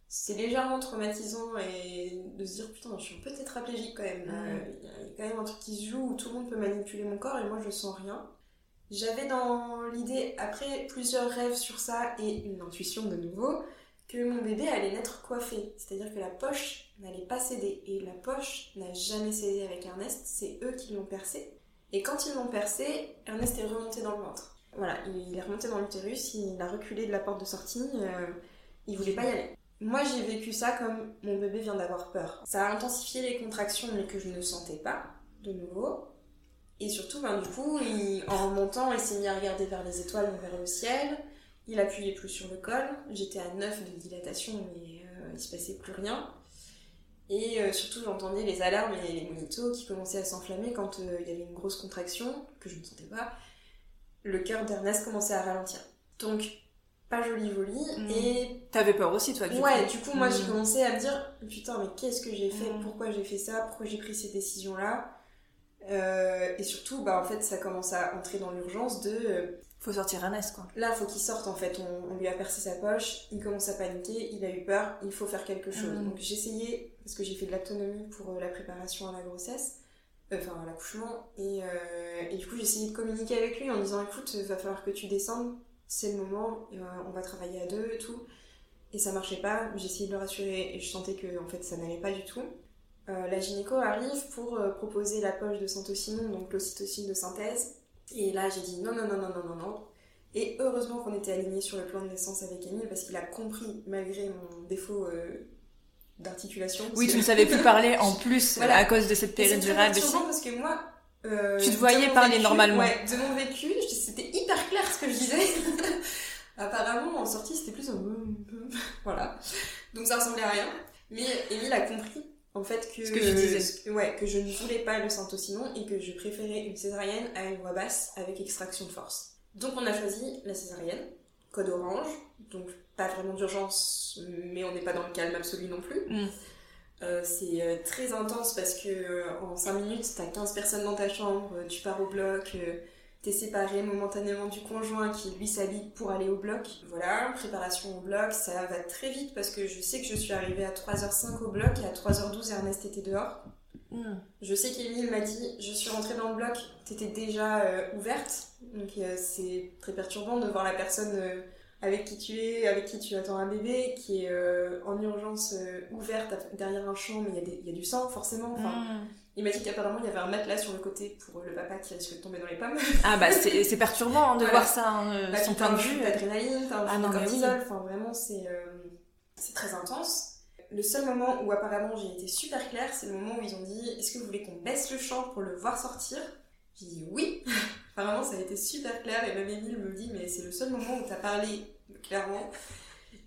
C'est légèrement traumatisant et de se dire putain, je suis un peu tétraplégique quand même. Euh, il y a quand même un truc qui se joue où tout le monde peut manipuler mon corps et moi je sens rien. J'avais dans l'idée, après plusieurs rêves sur ça et une intuition de nouveau, que mon bébé allait naître coiffé. C'est-à-dire que la poche n'allait pas céder. Et la poche n'a jamais cédé avec Ernest, c'est eux qui l'ont percé. Et quand ils l'ont percé, Ernest est remonté dans le ventre. Voilà, il est remonté dans l'utérus, il a reculé de la porte de sortie, euh, il voulait pas y aller. Moi j'ai vécu ça comme mon bébé vient d'avoir peur. Ça a intensifié les contractions mais que je ne sentais pas, de nouveau. Et surtout, ben, du coup, en remontant, il s'est mis à regarder vers les étoiles, vers le ciel. Il appuyait plus sur le col. J'étais à 9 de dilatation, mais euh, il se passait plus rien. Et euh, surtout, j'entendais les alarmes et les monitos qui commençaient à s'enflammer quand euh, il y avait une grosse contraction, que je ne sentais pas. Le cœur d'Ernest commençait à ralentir. Donc, pas joli joli. Mm. Et T'avais peur aussi, toi, du ouais, coup. du coup, moi, j'ai Mm. commencé à me dire putain, mais qu'est-ce que j'ai fait? Mm. Pourquoi j'ai fait ça? Pourquoi j'ai pris ces décisions-là Euh, Et surtout, bah, en fait, ça commence à entrer dans l'urgence de euh, Faut sortir Ernest, quoi. là, faut qu'il sorte en fait. On, on lui a percé sa poche, il commence à paniquer, il a eu peur, il faut faire quelque chose. Mm. Donc, j'ai essayé, parce que j'ai fait de l'autonomie pour euh, la préparation à la grossesse, euh, enfin à l'accouchement, et, euh, et du coup, j'ai essayé de communiquer avec lui en disant écoute, il va falloir que tu descendes, c'est le moment, euh, on va travailler à deux et tout. Et ça marchait pas, j'ai essayé de le rassurer et je sentais que en fait ça n'allait pas du tout. La gynéco arrive pour proposer la poche de Santocinon, donc l'ocytocine de synthèse. Et là j'ai dit non, non, non, non, non, non, non. Et heureusement qu'on était alignés sur le plan de naissance avec Emile parce qu'il a compris, malgré mon défaut euh, d'articulation. Oui, tu ne savais plus parler en plus Voilà. à cause de cette c'est péridurale. perturbant parce que moi. euh, Tu te voyais parler vécu- normalement. Ouais, de mon vécu, c'était hyper clair ce que je disais. Apparemment, en sortie, c'était plus un. voilà. Donc ça ressemblait à rien. Mais Émile a compris, en fait, que. Ce que je disais. que- ouais, que je ne voulais pas le Saint-Ocinon et que je préférais une césarienne à une voix basse avec extraction de force. Donc on a choisi la césarienne, code orange, donc pas vraiment d'urgence, mais on n'est pas dans le calme absolu non plus. Mm. Euh, c'est euh, très intense parce que euh, en 5 minutes, t'as 15 personnes dans ta chambre, tu pars au bloc, t'es séparé momentanément du conjoint qui lui s'habille pour aller au bloc. Voilà, préparation au bloc, ça va très vite parce que je sais que je suis arrivée à 3h05 au bloc et à 3h12 Ernest était dehors. Mm. Je sais qu'Emile m'a dit je suis rentrée dans le bloc, t'étais déjà euh, ouverte, donc euh, c'est très perturbant de voir la personne euh, avec qui tu es, avec qui tu attends un bébé, qui est en urgence ouverte derrière un champ, mais il y, a y du sang forcément. Enfin, Mm. Il m'a dit qu'apparemment il y avait un matelas sur le côté pour le papa qui risque de tomber dans les pommes. Ah bah c'est perturbant hein, de Voilà. voir ça, hein, euh, Bah, son t'as point de vue. d'adrénaline, t'as un Ah cortisol, enfin vraiment c'est euh, très intense. Le seul moment où apparemment j'ai été super claire, c'est le moment où ils ont dit est-ce que vous voulez qu'on baisse le champ pour le voir sortir? J'ai dit oui. Apparemment ça a été super clair et même Emile me dit mais c'est le seul moment où t'as parlé clairement.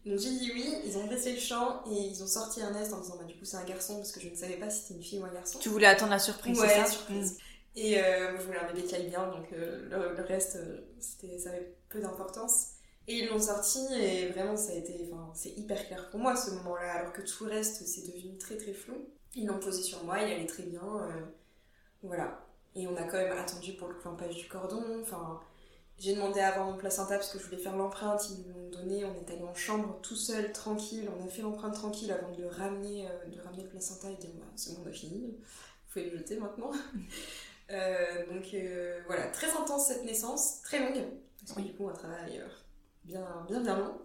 Donc j'ai dit oui, ils ont baissé le champ et ils ont sorti Ernest en disant bah du coup c'est un garçon parce que je ne savais pas si c'était une fille ou un garçon. Tu voulais attendre la surprise, Ouais, c'est ça surprise. Et euh, moi, je voulais un bébé qui aille bien, donc euh, le, le reste, euh, c'était, ça avait peu d'importance. Et ils l'ont sorti, et vraiment, ça a été, enfin, c'est hyper clair pour moi ce moment-là, alors que tout le reste, c'est devenu très très flou. Ils l'ont posé sur moi, il allait très bien, euh, voilà. Et on a quand même attendu pour le clampage du cordon, enfin, j'ai demandé à avoir mon placenta parce que je voulais faire l'empreinte, ils me l'ont donné, on est allé en chambre tout seul, tranquille, on a fait l'empreinte tranquille avant de le ramener, euh, de ramener le placenta et de dire, bah, c'est bon, on a fini, vous pouvez le jeter maintenant. Euh, donc euh, voilà, très intense cette naissance, très longue, parce que Oui. du coup un travail bien, bien bien long.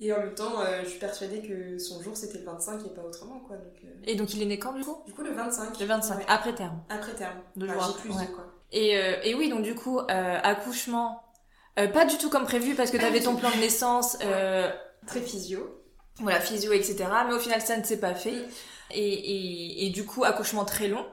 Et en même temps, je suis persuadée que son jour c'était le 25 et pas autrement quoi. Donc, Et donc il est né quand du coup? Du coup le 25. Le 25, Ouais, après terme. après terme. Deux Enfin, jours après, plus ouais. de quoi. Et, et oui, donc du coup, accouchement, euh, pas du tout comme prévu parce que t'avais ton plan de naissance, euh, Très physio. voilà, physio, etc. Mais au final, ça ne s'est pas fait. Et, et, et du coup, accouchement très long.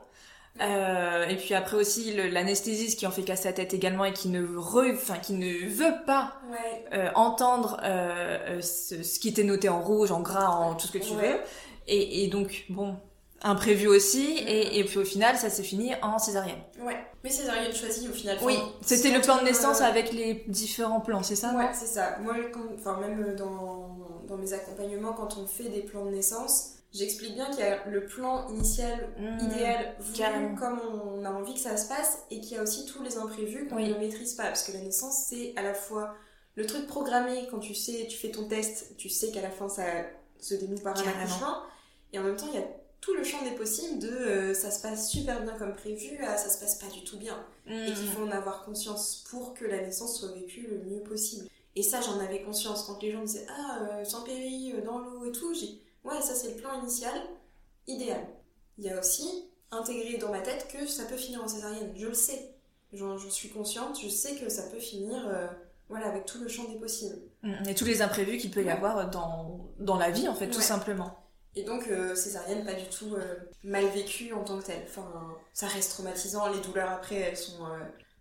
Euh, et puis après aussi l'anesthésiste qui en fait casser la tête également et qui ne, re, qui ne veut pas Ouais. euh, entendre euh, euh, ce, ce qui était noté en rouge, en gras, en tout ce que tu Ouais. veux. Et, et donc, bon, imprévu aussi. Mm. Et, et puis au final, ça s'est fini en césarienne. Ouais. Mais césarienne choisie au final. Oui, c'était le plan de naissance euh, avec les différents plans, c'est ça Ouais, c'est ça. Moi, quand- enfin, même dans, dans mes accompagnements, quand on fait des plans de naissance, j'explique bien qu'il y a le plan initial Mmh. idéal voulu comme on a envie que ça se passe et qu'il y a aussi tous les imprévus qu'on Oui. ne maîtrise pas parce que la naissance c'est à la fois le truc programmé quand tu sais tu fais ton test tu sais qu'à la fin ça se dénoue par un accouchement et en même temps il y a tout le champ des possibles de euh, ça se passe super bien comme prévu à ça se passe pas du tout bien et qu'il Mm. faut en avoir conscience pour que la naissance soit vécue le mieux possible. Et ça, j'en avais conscience quand les gens me disaient Ah, euh, sans péri, euh, dans l'eau et tout. J'ai dit, Ouais, ça c'est le plan initial, idéal. Il y a aussi intégré dans ma tête que ça peut finir en césarienne. Je le sais. J'en suis consciente. Je sais que ça peut finir euh, voilà, avec tout le champ des possibles. Mm. Et tous les imprévus qu'il peut y avoir dans, dans la vie, en fait, tout simplement. Et donc, euh, césarienne, pas du tout euh, mal vécue en tant que telle. Enfin, ça reste traumatisant. Les douleurs après, elles sont euh,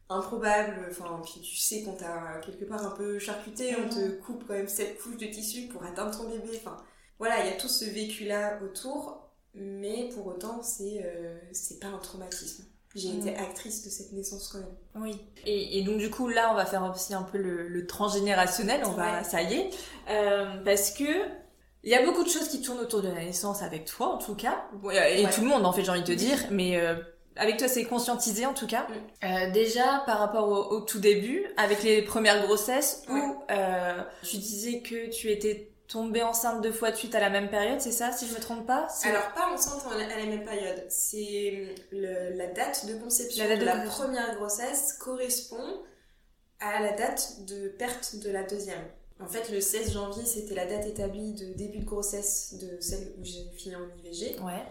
improbables. Enfin, puis tu sais qu'on t'a quelque part un peu charcuté. On te coupe quand même sept couches de tissu pour atteindre ton bébé. Enfin, voilà, il y a tout ce vécu-là autour. Mais pour autant, c'est euh, c'est pas un traumatisme. J'ai Mm. été actrice de cette naissance quand même. Oui. Et, et donc du coup là on va faire aussi un peu le, le transgénérationnel, on va, Ouais. ça y est, Euh, parce que il y a beaucoup de choses qui tournent autour de la naissance avec toi en tout cas, et Ouais. tout le monde en fait j'ai envie de te dire, mais euh, avec toi c'est conscientisé en tout cas. Mm. Euh, déjà par rapport au, au tout début, avec les premières grossesses où Ouais. euh, tu disais que tu étais tombée enceinte deux fois de suite à la même période, c'est ça si je me trompe pas? Alors, pas enceinte à la même période. C'est la date de conception La date de de la première grossesse correspond à la date de perte de la deuxième. En fait, le 16 janvier, c'était la date établie de début de grossesse de celle où j'ai fini en IVG. Ouais.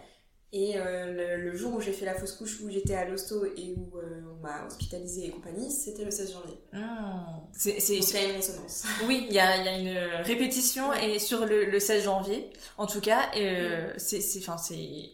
Et euh, le, le jour où j'ai fait la fausse couche, où j'étais à l'hosto et où euh, on m'a hospitalisée et compagnie, c'était le 16 janvier. Hmm. C'est, c'est, Donc il y a une résonance. Oui, il y a, il y a une répétition et sur le, le 16 janvier, en tout cas, euh, c'est, c'est, enfin, c'est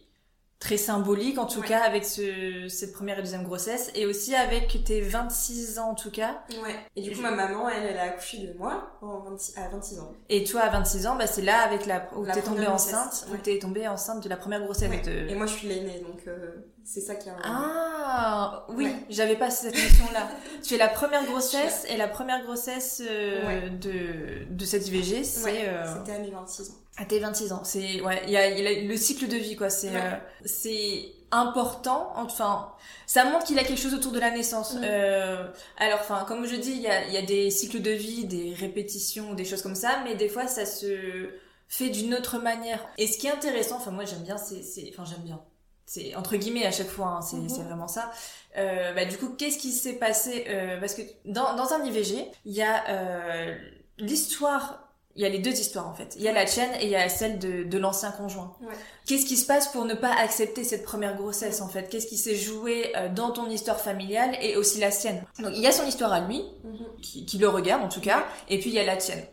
très symbolique en tout Ouais. cas avec ce, cette première et deuxième grossesse et aussi avec tes 26 ans en tout cas. Ouais. Et du coup, ma maman, elle, elle a accouché de moi en 26 à 26 ans. Et toi à 26 ans, bah, c'est là avec la où t'es tombée enceinte, où t'es tombée enceinte de la première grossesse. Ouais. de- Et moi, je suis l'aînée, donc euh, c'est ça qui a un... Ah oui, j'avais pas cette notion-là. tu es la première grossesse et la première grossesse euh, de, de cette IVG, c'est Ouais, euh, C'était à mes 26 ans. À tes 26 ans, c'est ouais, il y a, y a le cycle de vie quoi, c'est Ouais. euh, c'est important. Enfin, ça montre qu'il y a quelque chose autour de la naissance. Mm. Euh, alors, enfin, comme je dis, il y a, il y a des cycles de vie, des répétitions, des choses comme ça, mais des fois ça se fait d'une autre manière. Et ce qui est intéressant, enfin moi j'aime bien, c'est, c'est, enfin j'aime bien. C'est entre guillemets à chaque fois, hein, c'est, c'est vraiment ça. Euh, bah, du coup, qu'est-ce qui s'est passé euh, Parce que dans, dans un IVG, il y a euh, l'histoire il y a les deux histoires en fait. Il y a la tienne et il y a celle de, de l'ancien conjoint. Ouais. Qu'est-ce qui se passe pour ne pas accepter cette première grossesse en fait? Qu'est-ce qui s'est joué euh, dans ton histoire familiale et aussi la sienne? Donc il y a son histoire à lui, qui, qui le regarde en tout cas, et puis il y a la tienne.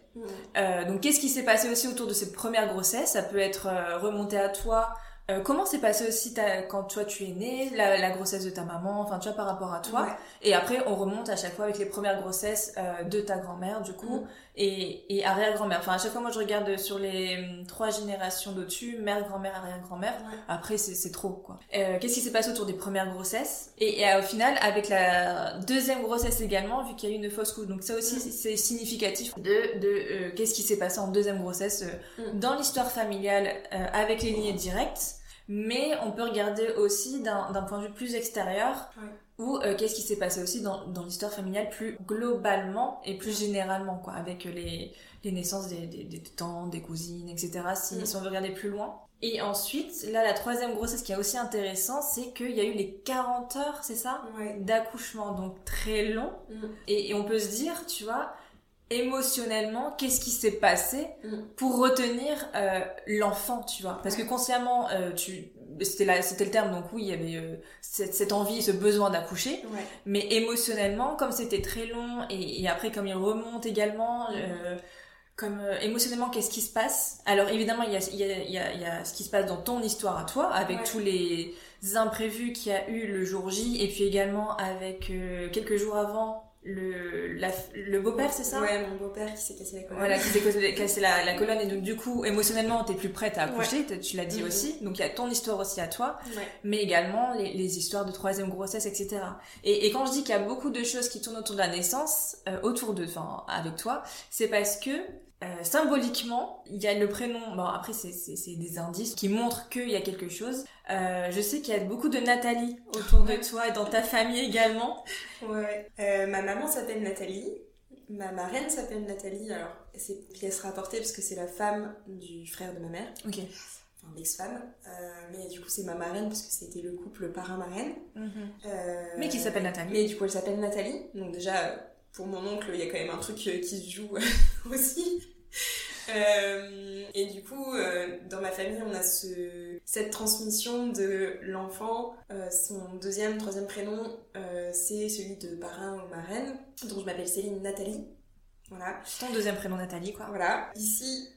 Euh, donc qu'est-ce qui s'est passé aussi autour de cette première grossesse? Ça peut être euh, remonté à toi. Euh, comment s'est passé aussi ta, quand toi tu es né, la, la grossesse de ta maman, enfin tu vois par rapport à toi. Ouais. Et après on remonte à chaque fois avec les premières grossesses euh, de ta grand-mère du coup Mhm. Et, et arrière-grand-mère. Enfin à chaque fois moi je regarde sur les hum, trois générations d'au-dessus, mère, grand-mère, arrière-grand-mère. Ouais. Après, c'est c'est trop, quoi. Euh, Qu'est-ce qui s'est passé autour des premières grossesses? Et, et, euh, au final, avec la deuxième grossesse également, vu qu'il y a eu une fausse couche. Donc ça aussi, Mm. c'est- significatif de, de euh, qu'est-ce qui s'est passé en deuxième grossesse euh, Mm. dans l'histoire familiale euh, avec les lignées directes. Mais on peut regarder aussi d'un d'un point de vue plus extérieur, Ouais. Ou euh, qu'est-ce qui s'est passé aussi dans, dans l'histoire familiale plus globalement et plus généralement, quoi, avec les, les naissances des, des, des tantes, des cousines, etc. Si, Mm. si on veut regarder plus loin. Et ensuite, là, la troisième grossesse qui est aussi intéressant, c'est qu'il y a eu les 40 heures, c'est ça? Ouais. D'accouchement, donc très long. Mm. Et, et on peut se dire, tu vois, émotionnellement, qu'est-ce qui s'est passé Mm. pour retenir euh, l'enfant, tu vois? Parce que consciemment, euh, tu c'était là c'était le terme donc oui il y avait euh, cette, cette envie ce besoin d'accoucher Ouais. mais émotionnellement comme c'était très long et, et après comme il remonte également euh, comme euh, émotionnellement qu'est-ce qui se passe? Alors évidemment il y a, il y, a, il y, a, y a ce qui se passe dans ton histoire à toi avec Ouais. tous les imprévus qu'il y a eu le jour J et puis également avec euh, quelques jours avant le, la- le beau-père c'est ça? Ouais, mon beau-père qui s'est cassé la colonne. voilà, qui s'est cassé- cassé la, la colonne et donc du coup émotionnellement t'es plus prête à accoucher, tu l'as dit Mhm. aussi, donc il y a ton histoire aussi à toi, Ouais. mais également les, les histoires de troisième grossesse, etc. Et, et quand je dis qu'il y a beaucoup de choses qui tournent autour de la naissance, euh, autour de, enfin avec toi, c'est parce que euh, symboliquement, il y a le prénom. Bon après c'est des indices qui montrent qu'il y a quelque chose. Euh, je sais qu'il y a beaucoup de Nathalie autour de toi et dans ta famille également. Ouais. Euh, ma maman s'appelle Nathalie. Ma marraine s'appelle Nathalie. Alors, c'est pièce rapportée parce que c'est la femme du frère de ma mère, Ok. enfin l'ex-femme. Mais du coup, c'est ma marraine parce que c'était le couple parrain-marraine. Euh, Mais qui s'appelle Nathalie. Mais du coup, elle s'appelle Nathalie. Donc déjà, pour mon oncle, il y a quand même un truc qui se joue aussi. Euh, et du coup, euh, dans ma famille, on a ce, cette transmission de l'enfant. Euh, son deuxième, troisième prénom, c'est celui de parrain ou marraine. Donc je m'appelle Céline Nathalie. Voilà. Ton deuxième prénom Nathalie quoi. Voilà. Ici,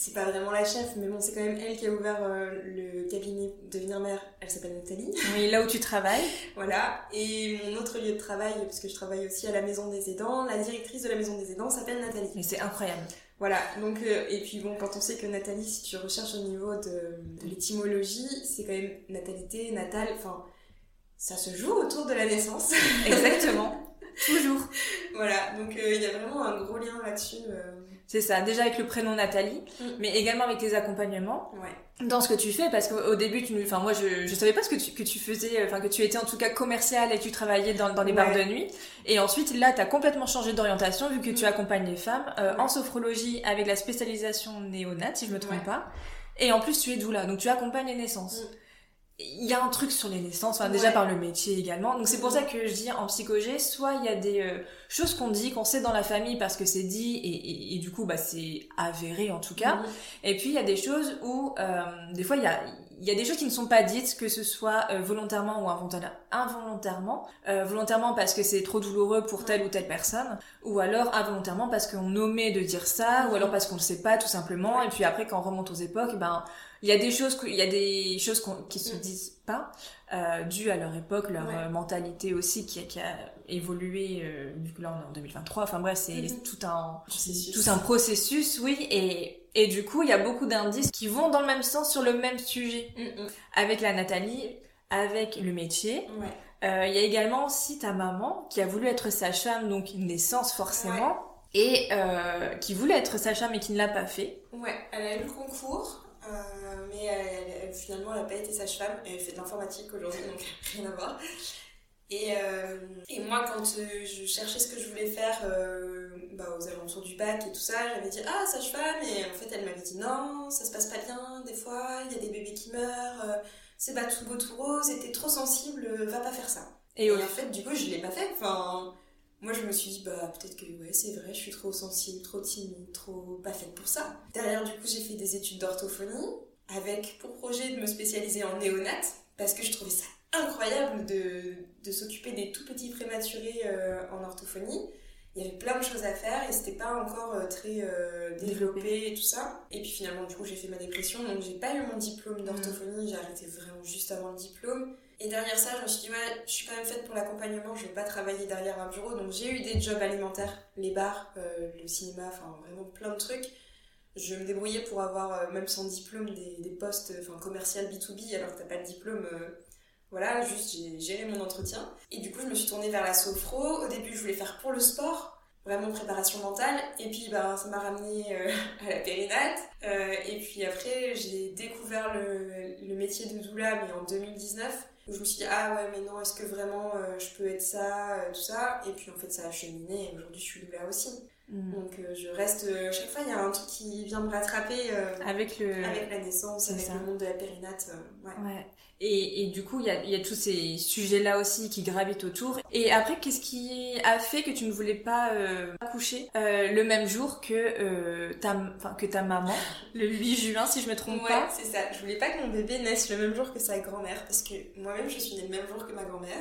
c'est pas vraiment la chef, mais bon, c'est quand même elle qui a ouvert euh, le cabinet Devenir Mère. Elle s'appelle Nathalie. Oui, là où tu travailles. Voilà. Et mon autre lieu de travail, parce que je travaille aussi à la maison des aidants, la directrice de la maison des aidants s'appelle Nathalie. Mais c'est incroyable. Voilà. Donc, euh, et puis bon, quand on sait que Nathalie, si tu recherches au niveau de, de l'étymologie, c'est quand même natalité, natal, enfin. ça se joue autour de la naissance. Exactement. Toujours. Voilà, donc euh, il y a vraiment un gros lien là-dessus. euh. C'est ça, déjà avec le prénom Nathalie, Mm. mais également avec tes accompagnements. Ouais. Dans ce que tu fais, parce qu'au début, tu enfin moi, je, je savais pas ce que tu, que tu faisais, euh, enfin que tu étais en tout cas commercial et que tu travaillais dans, dans les bars de nuit. Et ensuite, là, tu as complètement changé d'orientation vu que tu Mm. accompagnes les femmes euh, Ouais. en sophrologie avec la spécialisation néonate, si je me trompe pas. Et en plus, tu es doula, donc tu accompagnes les naissances. Mm. Il y a un truc sur les naissances, enfin, déjà par le métier également. Donc c'est pour Mm. ça que je dis en psychogé, soit il y a des euh, choses qu'on dit, qu'on sait dans la famille parce que c'est dit et, et, et du coup bah c'est avéré en tout cas. Mhm. Et puis il y a des choses où euh, des fois il y a il y a des choses qui ne sont pas dites, que ce soit euh, volontairement ou involontaire- involontairement. Euh, volontairement parce que c'est trop douloureux pour telle ou telle personne, ou alors involontairement parce qu'on omet de dire ça, ou alors parce qu'on ne sait pas tout simplement. Et puis après, quand on remonte aux époques, ben il y a des choses, il y a des choses qu'on- qui se Mm. disent pas, euh, dues à leur époque, leur Ouais. euh, mentalité aussi qui, a- qui a évolué. Euh, vu que là on est en 2023. Enfin bref, c'est Mhm. tout un Processus. tout un processus, oui. Et et du coup, il y a beaucoup d'indices qui vont dans le même sens sur le même sujet. Mhm. Avec la Nathalie, avec le métier. Ouais. Euh, Il y a également aussi ta maman qui a voulu être sage-femme, donc une naissance forcément, et euh, qui voulait être sage-femme et qui ne l'a pas fait. Ouais, elle a eu le concours, euh, mais elle- elle- finalement elle n'a pas été sage-femme. Elle fait de l'informatique aujourd'hui, donc rien à voir. Et, euh, et moi, quand euh, je cherchais ce que je voulais faire bah, aux alentours du bac et tout ça, j'avais dit Ah, sage-femme Et en fait, elle m'avait dit Non, ça se passe pas bien, des fois, il y a des bébés qui meurent, c'est pas tout beau, tout rose, et t'es trop sensible, va pas faire ça. Et Et en fait, du coup, je l'ai pas fait. Enfin, moi, je me suis dit, bah, peut-être que, ouais, c'est vrai, je suis trop sensible, trop timide, trop pas faite pour ça. Derrière, du coup, j'ai fait des études d'orthophonie avec pour projet de me spécialiser en néonat parce que je trouvais ça incroyable de, de s'occuper des tout petits prématurés euh, en orthophonie. Il y avait plein de choses à faire et c'était pas encore euh, très euh, Développé. et tout ça. Et puis finalement, du coup, j'ai fait ma dépression, donc j'ai pas eu mon diplôme d'orthophonie, j'ai arrêté vraiment juste avant le diplôme. Et derrière ça, je me suis dit, ouais, je suis quand même faite pour l'accompagnement, je vais pas travailler derrière un bureau. Donc j'ai eu des jobs alimentaires, les bars, euh, le cinéma, enfin vraiment plein de trucs. Je me débrouillais pour avoir, euh, même sans diplôme, des, des postes enfin, commercial B2B, alors que t'as pas de diplôme. euh, voilà, juste j'ai géré mon entretien. Et du coup, je me suis tournée vers la sophro. Au début, je voulais faire pour le sport, vraiment préparation mentale. Et puis, ben, ça m'a ramené euh, à la périnate. Et puis après, j'ai découvert le métier de doula, mais en 2019. Je me suis dit, ah ouais, mais non, est-ce que vraiment euh, je peux être ça, euh, tout ça? Et puis en fait, ça a cheminé et aujourd'hui, je suis doula aussi. Mm. Donc euh, je reste. chaque fois, il y a un truc qui vient me rattraper Avec le. avec la naissance, avec ça. le monde de la périnate. ouais. Ouais. Et, et du coup, il y a, il y a tous ces sujets-là aussi qui gravitent autour. Et après, qu'est-ce qui a fait que tu ne voulais pas euh, accoucher euh, le même jour que, euh, ta, enfin, que ta maman, le 8 juin, si je me trompe Ouais, pas c'est ça. Je voulais pas que mon bébé naisse le même jour que sa grand-mère parce que moi-même je suis née le même jour que ma grand-mère,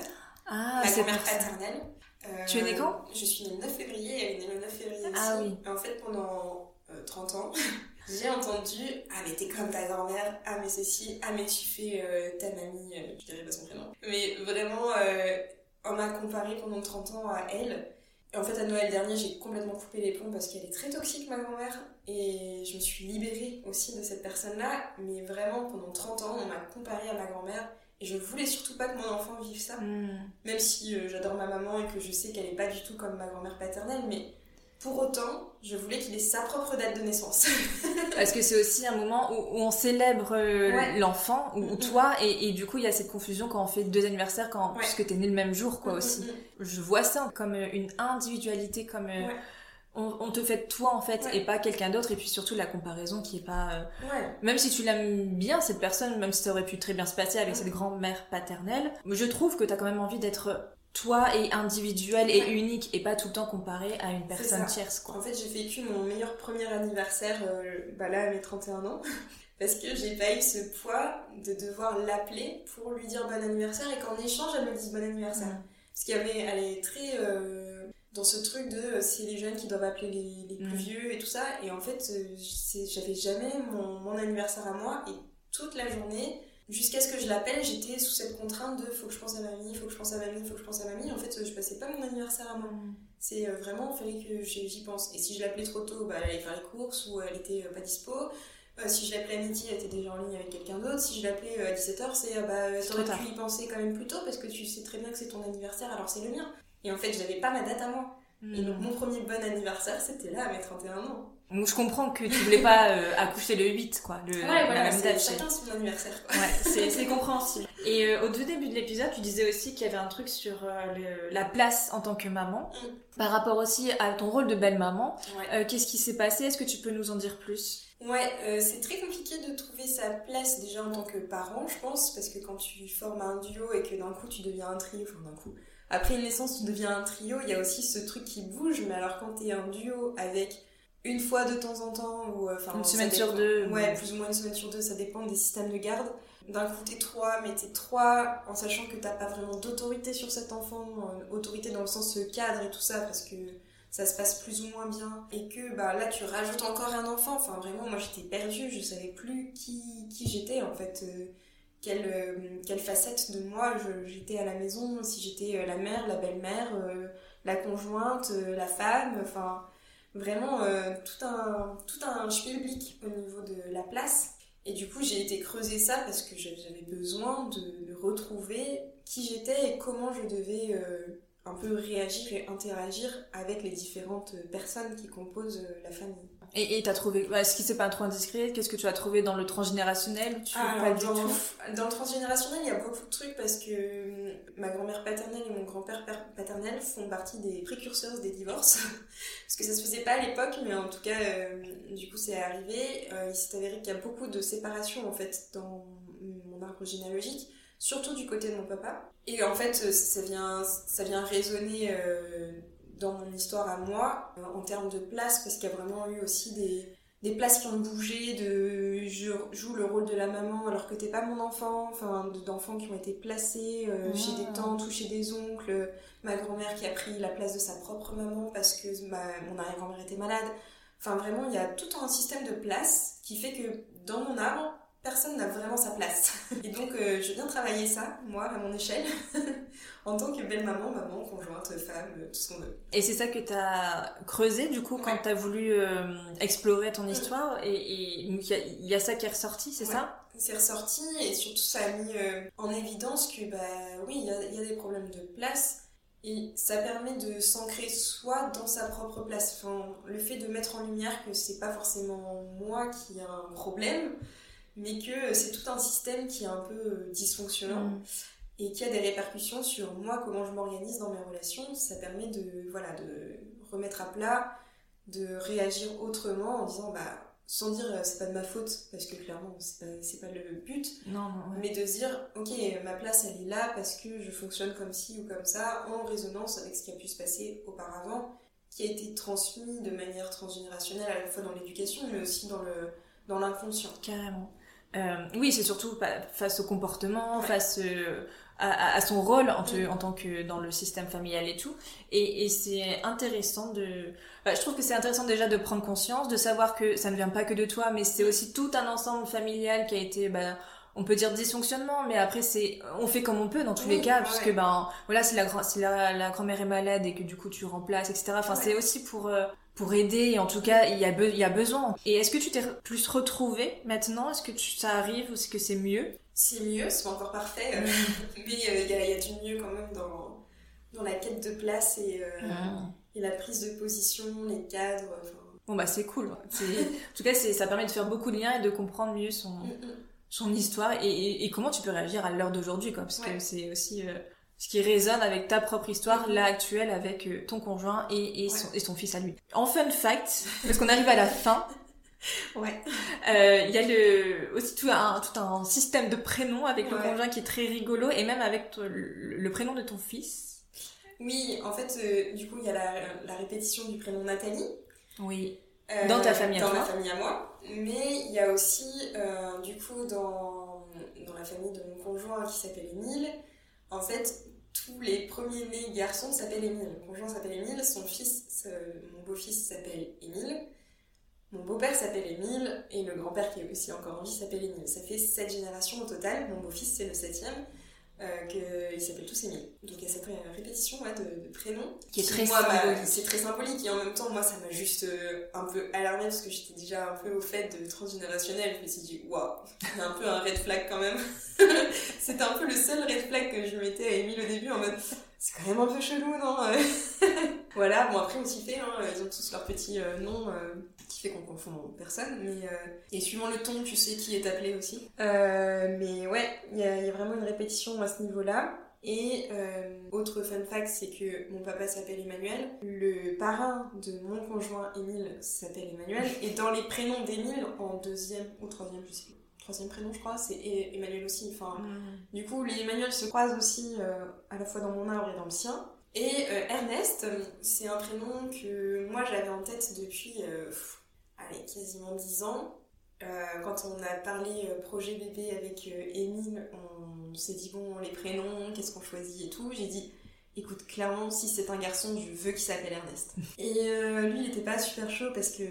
Ah, ma c'est grand-mère pour ça. paternelle. Euh, Tu es née quand? Je suis née le 9 février, elle est née le 9 février aussi. Ah oui. Et en fait, pendant euh, 30 ans, j'ai entendu Ah, mais t'es comme ta grand-mère, ah, mais ceci, ah, mais tu fais euh, ta mamie, euh, je dirais pas son prénom. Mais vraiment, euh, on m'a comparé pendant 30 ans à elle. Et en fait, à Noël dernier, j'ai complètement coupé les plombs parce qu'elle est très toxique, ma grand-mère. Et je me suis libérée aussi de cette personne-là. Mais vraiment, pendant 30 ans, on m'a comparé à ma grand-mère. Et je voulais surtout pas que mon enfant vive ça. Mm. Même si euh, j'adore ma maman et que je sais qu'elle est pas du tout comme ma grand-mère paternelle, mais pour autant, je voulais qu'il ait sa propre date de naissance. Parce que c'est aussi un moment où, où on célèbre euh, Ouais. l'enfant, ou, ou toi, et, et du coup, il y a cette confusion quand on fait deux anniversaires, quand, Ouais. puisque t'es né le même jour, quoi, Mm, aussi. mm, mm. Je vois ça comme euh, une individualité, comme... euh, Ouais. on, on te fait toi, en fait, Ouais. et pas quelqu'un d'autre, et puis surtout la comparaison qui est pas... euh, Ouais. Même si tu l'aimes bien, cette personne, même si ça aurait pu très bien se passer avec Ouais. cette grand-mère paternelle, je trouve que t'as quand même envie d'être toi et individuel et Ouais. unique, et pas tout le temps comparé à une personne tierce, quoi. En fait, j'ai vécu mon meilleur premier anniversaire, euh, bah là, à mes 31 ans, parce que j'ai pas eu ce poids de devoir l'appeler pour lui dire bon anniversaire et qu'en échange, elle me dise bon anniversaire. Mm. Parce qu'il y avait, elle est très euh, dans ce truc de euh, c'est les jeunes qui doivent appeler les, les plus vieux et tout ça. Et en fait, euh, j'avais jamais mon, mon anniversaire à moi et toute la journée, jusqu'à ce que je l'appelle, j'étais sous cette contrainte de faut que je pense à mamie, faut que je pense à mamie, faut que je pense à mamie. En fait, je passais pas mon anniversaire à moi. C'est euh, vraiment, il fallait que j'y pense. Et si je l'appelais trop tôt, bah, elle allait faire les courses ou elle était euh, pas dispo. Euh, si je l'appelais à midi, elle était déjà en ligne avec quelqu'un d'autre. Si je l'appelais à 17h, c'est ah bah, t'aurais pu y penser quand même plus tôt parce que tu sais très bien que c'est ton anniversaire, alors c'est le mien. Et en fait, j'avais pas ma date à moi. Et donc, mon premier bon anniversaire, c'était là, à mes 31 ans. Donc, je comprends que tu voulais pas euh, accoucher le 8, quoi. Le, ouais, voilà, c'est chacun son anniversaire. Ouais, c'est compréhensible. Et euh, au tout début de l'épisode, tu disais aussi qu'il y avait un truc sur euh, la place en tant que maman. Mm. Par rapport aussi à ton rôle de belle-maman. Qu'est-ce qui s'est passé? Est-ce que tu peux nous en dire plus? Ouais, c'est très compliqué de trouver sa place déjà en tant que parent, je pense, parce que quand tu formes un duo et que d'un coup tu deviens un trio, enfin d'un coup, après une naissance, tu deviens un trio, il y a aussi ce truc qui bouge, mais alors quand t'es un duo avec une fois de temps en temps, ou euh, enfin. Une semaine sur deux. Ouais, plus ou moins une semaine sur deux, ça dépend des systèmes de garde. D'un coup, t'es trois, mais t'es trois en sachant que t'as pas vraiment d'autorité sur cet enfant, euh, autorité dans le sens cadre et tout ça, parce que ça se passe plus ou moins bien et que bah là tu rajoutes encore un enfant enfin vraiment moi j'étais perdue je savais plus qui, qui j'étais en fait euh, quelle, euh, quelle facette de moi j'étais à la maison, si j'étais euh, la mère, la belle-mère, euh, la conjointe, la femme, enfin vraiment tout un tout un spielblick au niveau de la place. Et du coup, j'ai été creuser ça parce que j'avais besoin de retrouver qui j'étais et comment je devais un peu réagir et interagir avec les différentes personnes qui composent la famille. Et t'as trouvé, bah, est-ce qui c'est pas trop indiscret? Qu'est-ce que tu as trouvé dans le transgénérationnel? Tu ah, pas dans, dans, le transgénérationnel, il y a beaucoup de trucs parce que ma grand-mère paternelle et mon grand-père paternel font partie des précurseurs des divorces. parce que ça se faisait pas à l'époque, mais en tout cas, euh, du coup, c'est arrivé. Euh, il s'est avéré qu'il y a beaucoup de séparations en fait dans mon arbre généalogique, surtout du côté de mon papa. Et en fait, ça vient, ça vient résonner. Dans mon histoire à moi, euh, en termes de place, parce qu'il y a vraiment eu aussi des, des places qui ont bougé, de je joue le rôle de la maman alors que t'es pas mon enfant, enfin d'enfants qui ont été placés euh, chez des ah. tantes ou chez des oncles, ma grand-mère qui a pris la place de sa propre maman parce que ma, mon arrière-grand-mère était malade. Enfin vraiment, il y a tout un système de place qui fait que dans mon arbre, personne n'a vraiment sa place. Et donc, euh, je viens travailler ça, moi, à mon échelle, en tant que belle maman, maman, conjointe, femme, euh, tout ce qu'on veut. Et c'est ça que tu as creusé, du coup, quand tu as voulu euh, explorer ton histoire, et il y, a ça qui est ressorti, c'est ça? C'est ressorti, et surtout, ça a mis en évidence que, bah oui, il y a, y a, des problèmes de place. Et ça permet de s'ancrer soi dans sa propre place. Enfin, le fait de mettre en lumière que c'est pas forcément moi qui ai un problème, mais que c'est tout un système qui est un peu euh, dysfonctionnant mm. et qui a des répercussions sur moi, comment je m'organise dans mes relations. Ça permet de, voilà, de remettre à plat, de réagir autrement en disant, bah, sans dire euh, c'est pas de ma faute, parce que clairement c'est pas, pas le but, non, mais de dire ok, ma place elle est là parce que je fonctionne comme ci ou comme ça, en résonance avec ce qui a pu se passer auparavant, qui a été transmis de manière transgénérationnelle à la fois dans l'éducation mais aussi dans le dans l'inconscient. Carrément. Euh, oui, c'est surtout face au comportement, face euh, à, son rôle en, mm. en, tant que dans le système familial et tout. Et, et c'est intéressant de... Bah, je trouve que c'est intéressant déjà de prendre conscience, de savoir que ça ne vient pas que de toi, mais c'est aussi tout un ensemble familial qui a été... Bah, on peut dire dysfonctionnement, mais après c'est, on fait comme on peut dans tous les cas, puisque ben voilà, si la, si la, la grand-mère est malade et que du coup tu remplaces, etc. Enfin, c'est aussi pour euh, pour aider et en tout cas il y a, il y a besoin. Et est-ce que tu t'es plus retrouvée maintenant? Est-ce que ça arrive ou est-ce que c'est mieux? C'est mieux, c'est pas encore parfait, euh, mais euh, il y, a, y, a du mieux quand même dans, dans la quête de place et, euh, ah. et la prise de position, les cadres. Bon bah c'est cool. en tout cas ça permet de faire beaucoup de liens et de comprendre mieux son, mm, mm. son histoire et, et, comment tu peux réagir à l'heure d'aujourd'hui quoi parce que c'est aussi ce qui résonne avec ta propre histoire, là actuelle, avec euh, ton conjoint et, et, son, et son fils à lui. En fun fact, parce qu'on arrive à la fin, Ouais. Euh, il y a le, aussi tout un, tout un système de prénoms avec le conjoint qui est très rigolo et même avec le, prénom de ton fils. Oui, en fait, euh, du coup, il y a la, la, répétition du prénom Nathalie. Oui. dans ta famille à Dans ma famille à moi. Mais il y a aussi, du coup, dans, dans la famille de mon conjoint qui s'appelle Émile, en fait, tous les premiers-nés garçons s'appellent Émile. Mon conjoint s'appelle Émile, son fils, mon beau-fils s'appelle Émile, mon beau-père s'appelle Émile, et le grand-père qui est aussi encore en vie s'appelle Émile. Ça fait sept générations au total, mon beau-fils c'est le septième. Euh, qu'ils s'appellent tous Émile. Donc il y a cette répétition de, de prénoms. Qui est très symbolique. C'est très symbolique et en même temps, moi, ça m'a juste euh, un peu alarmée parce que j'étais déjà un peu au fait de transgénérationnel. Je me suis dit, waouh, un peu un red flag quand même. C'était un peu le seul red flag que je mettais à Émile au début en mode, c'est quand même un peu chelou, non Voilà, bon après on s'y fait, hein, ils ont tous leurs petits euh, noms euh, qui fait qu'on confond personne, mais euh, et suivant le ton, tu sais qui est appelé aussi. mais ouais, il y, a vraiment une répétition à ce niveau-là. Et autre fun fact, c'est que mon papa s'appelle Emmanuel, le parrain de mon conjoint Émile s'appelle Emmanuel, et dans les prénoms d'Émile, en deuxième ou troisième, je sais plus, troisième prénom je crois, c'est Emmanuel aussi. Enfin. Du coup, les Emmanuel se croisent aussi à la fois dans mon arbre et dans le sien. Et euh, Ernest, c'est un prénom que moi j'avais en tête depuis euh, allez, quasiment 10 ans. Euh, quand on a parlé projet bébé avec Émile, on s'est dit bon, les prénoms, qu'est-ce qu'on choisit et tout. J'ai dit écoute, clairement, si c'est un garçon, je veux qu'il s'appelle Ernest. Et lui, il était pas super chaud parce que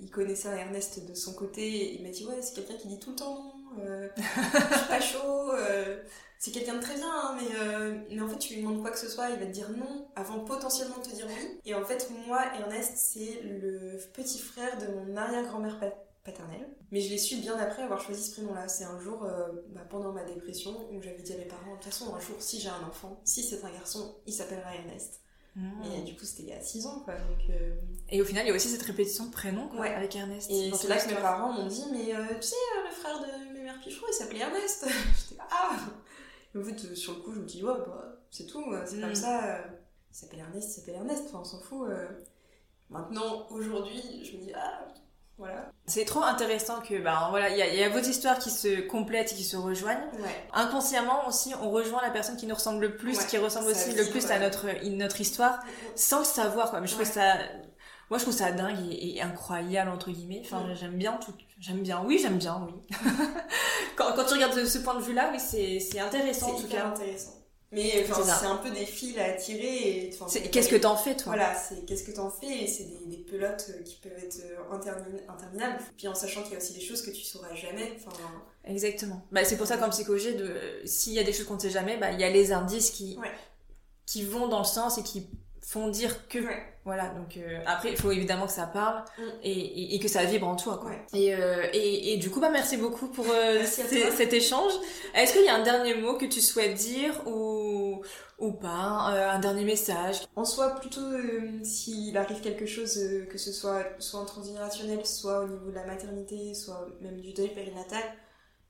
il connaissait Ernest de son côté. Il m'a dit ouais, c'est quelqu'un qui dit tout le temps non, je suis pas chaud c'est quelqu'un de très bien, hein, mais, euh, mais en fait, tu lui demandes quoi que ce soit, il va te dire non avant potentiellement de te dire oui. Et en fait, moi, Ernest, c'est le petit frère de mon arrière-grand-mère paternelle. Mais je l'ai su bien après avoir choisi ce prénom-là. C'est un jour, euh, bah, pendant ma dépression, où j'avais dit à mes parents, de toute façon, un jour, si j'ai un enfant, si c'est un garçon, il s'appellera Ernest. Mmh. Et du coup, c'était il y a 6 ans, quoi. Euh, et au final, il y a aussi cette répétition de prénom, quoi, avec Ernest. Et c'est là que mes parents m'ont dit, mais tu sais, le frère de mes mères Pichot, il s'appelait Ernest. J'étais ah en fait, euh, sur le coup, je me dis, ouais, bah, c'est tout, c'est comme mm. ça. Euh, il s'appelle Ernest, il s'appelle Ernest, enfin, on s'en fout. Euh. Maintenant, aujourd'hui, je me dis, ah, voilà. C'est trop intéressant que, bah, voilà, il y, a vos histoires qui se complètent et qui se rejoignent. Inconsciemment aussi, on rejoint la personne qui nous ressemble le plus, qui ressemble aussi le plus à notre, notre histoire, sans le savoir, quoi. Mais je trouve ça, moi, je trouve ça dingue et, incroyable, entre guillemets. Enfin, j'aime bien tout, j'aime bien, oui, j'aime bien, oui. quand, quand, tu regardes de ce point de vue-là, oui, c'est intéressant, en tout cas. intéressant. Mais c'est un peu des fils à tirer. Qu'est-ce que t'en fais, toi? Voilà, c'est qu'est-ce que t'en fais? Et c'est des, des, pelotes euh, qui peuvent être euh, interminables. Puis en sachant qu'il y a aussi des choses que tu sauras jamais. Enfin, Exactement. Bah, c'est pour ça qu'en psychologie, de, s'il y a des choses qu'on ne sait jamais, bah, il y a les indices qui, qui vont dans le sens et qui font dire que voilà donc euh, après il faut évidemment que ça parle mm. et, et, que ça vibre en toi quoi. Et, euh, et, et, du coup bah merci beaucoup pour euh, cet échange. Est-ce qu'il y a un dernier mot que tu souhaites dire ou ou pas un dernier message? En soi plutôt s'il arrive quelque chose que ce soit soit en transgénérationnel soit au niveau de la maternité soit même du deuil périnatal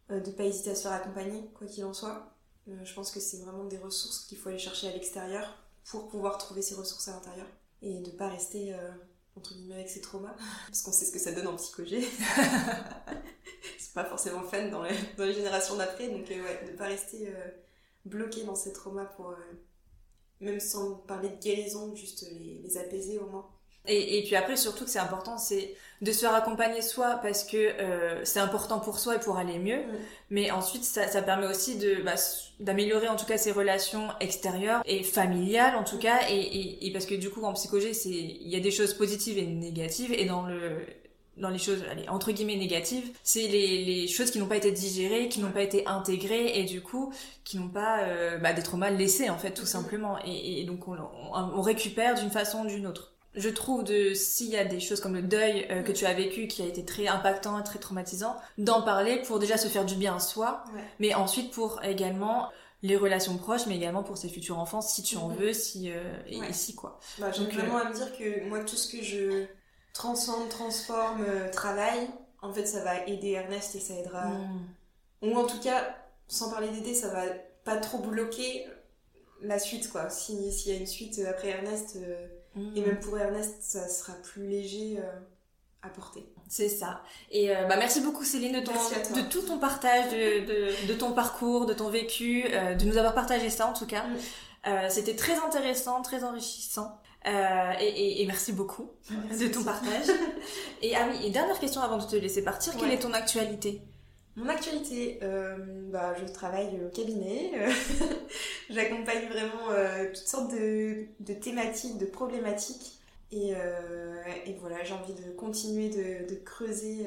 de pas hésiter à se faire accompagner quoi qu'il en soit. Je pense que c'est vraiment des ressources qu'il faut aller chercher à l'extérieur pour pouvoir trouver ses ressources à l'intérieur et de pas rester euh, entre guillemets avec ses traumas. Parce qu'on sait ce que ça donne en psychogé c'est pas forcément fun dans les, générations d'après donc euh, ouais de pas rester euh, bloqué dans ces traumas pour même sans parler de guérison juste les apaiser au moins et, et, puis après, surtout que c'est important, c'est de se faire accompagner soi parce que euh, c'est important pour soi et pour aller mieux. Mm. Mais ensuite, ça, ça permet aussi de bah, d'améliorer en tout cas ses relations extérieures et familiales en tout cas. Et, et, et parce que du coup, en psychologie, c'est il y a des choses positives et négatives. Et dans le dans les choses allez, entre guillemets négatives, c'est les, les choses qui n'ont pas été digérées, qui n'ont pas été intégrées et du coup qui n'ont pas euh, bah, des traumas laissés en fait tout mm. simplement. Et, et donc on, on récupère d'une façon ou d'une autre je trouve de s'il y a des choses comme le deuil euh, que tu as vécu qui a été très impactant très traumatisant d'en parler pour déjà se faire du bien à soi mais ensuite pour également les relations proches mais également pour ses futurs enfants si tu en mhm. veux si euh, et ici quoi. Bah, j'ai vraiment à me dire que moi tout ce que je transcende transforme euh, travaille en fait ça va aider Ernest et ça aidera mm. ou en tout cas sans parler d'aider ça va pas trop bloquer la suite quoi. S'il y a une suite après Ernest et même pour Ernest, ça sera plus léger euh, à porter. C'est ça. Et euh, bah, merci beaucoup Céline de, ton, de tout ton partage, de, de, de, ton parcours, de ton vécu, euh, de nous avoir partagé ça en tout cas. Mm. C'était très intéressant, très enrichissant. Et, et, merci beaucoup de ton partage. et ah oui, et dernière question avant de te laisser partir, quelle est ton actualité? Mon actualité, euh, bah, je travaille au cabinet, j'accompagne vraiment euh, toutes sortes de, de, thématiques, de problématiques et, euh, et voilà, j'ai envie de continuer de, de creuser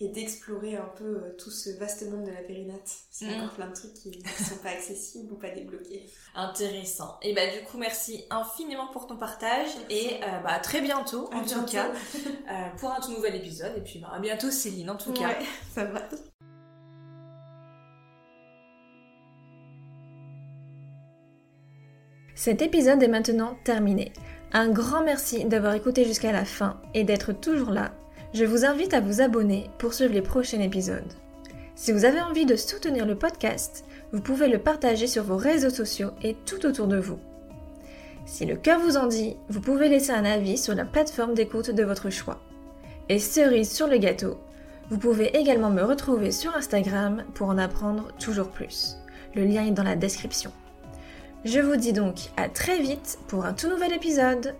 et d'explorer un peu tout ce vaste monde de la périnate. C'est Mm. encore plein de trucs qui ne sont pas accessibles ou pas débloqués. Intéressant. Et bah du coup, merci infiniment pour ton partage Merci. et euh, bah à très bientôt en À tout bientôt. cas euh, pour un tout nouvel épisode et puis bah, à bientôt Céline en tout cas. Ça va. Cet épisode est maintenant terminé. Un grand merci d'avoir écouté jusqu'à la fin et d'être toujours là. Je vous invite à vous abonner pour suivre les prochains épisodes. Si vous avez envie de soutenir le podcast, vous pouvez le partager sur vos réseaux sociaux et tout autour de vous. Si le cœur vous en dit, vous pouvez laisser un avis sur la plateforme d'écoute de votre choix. Et cerise sur le gâteau, vous pouvez également me retrouver sur Instagram pour en apprendre toujours plus. Le lien est dans la description. Je vous dis donc à très vite pour un tout nouvel épisode.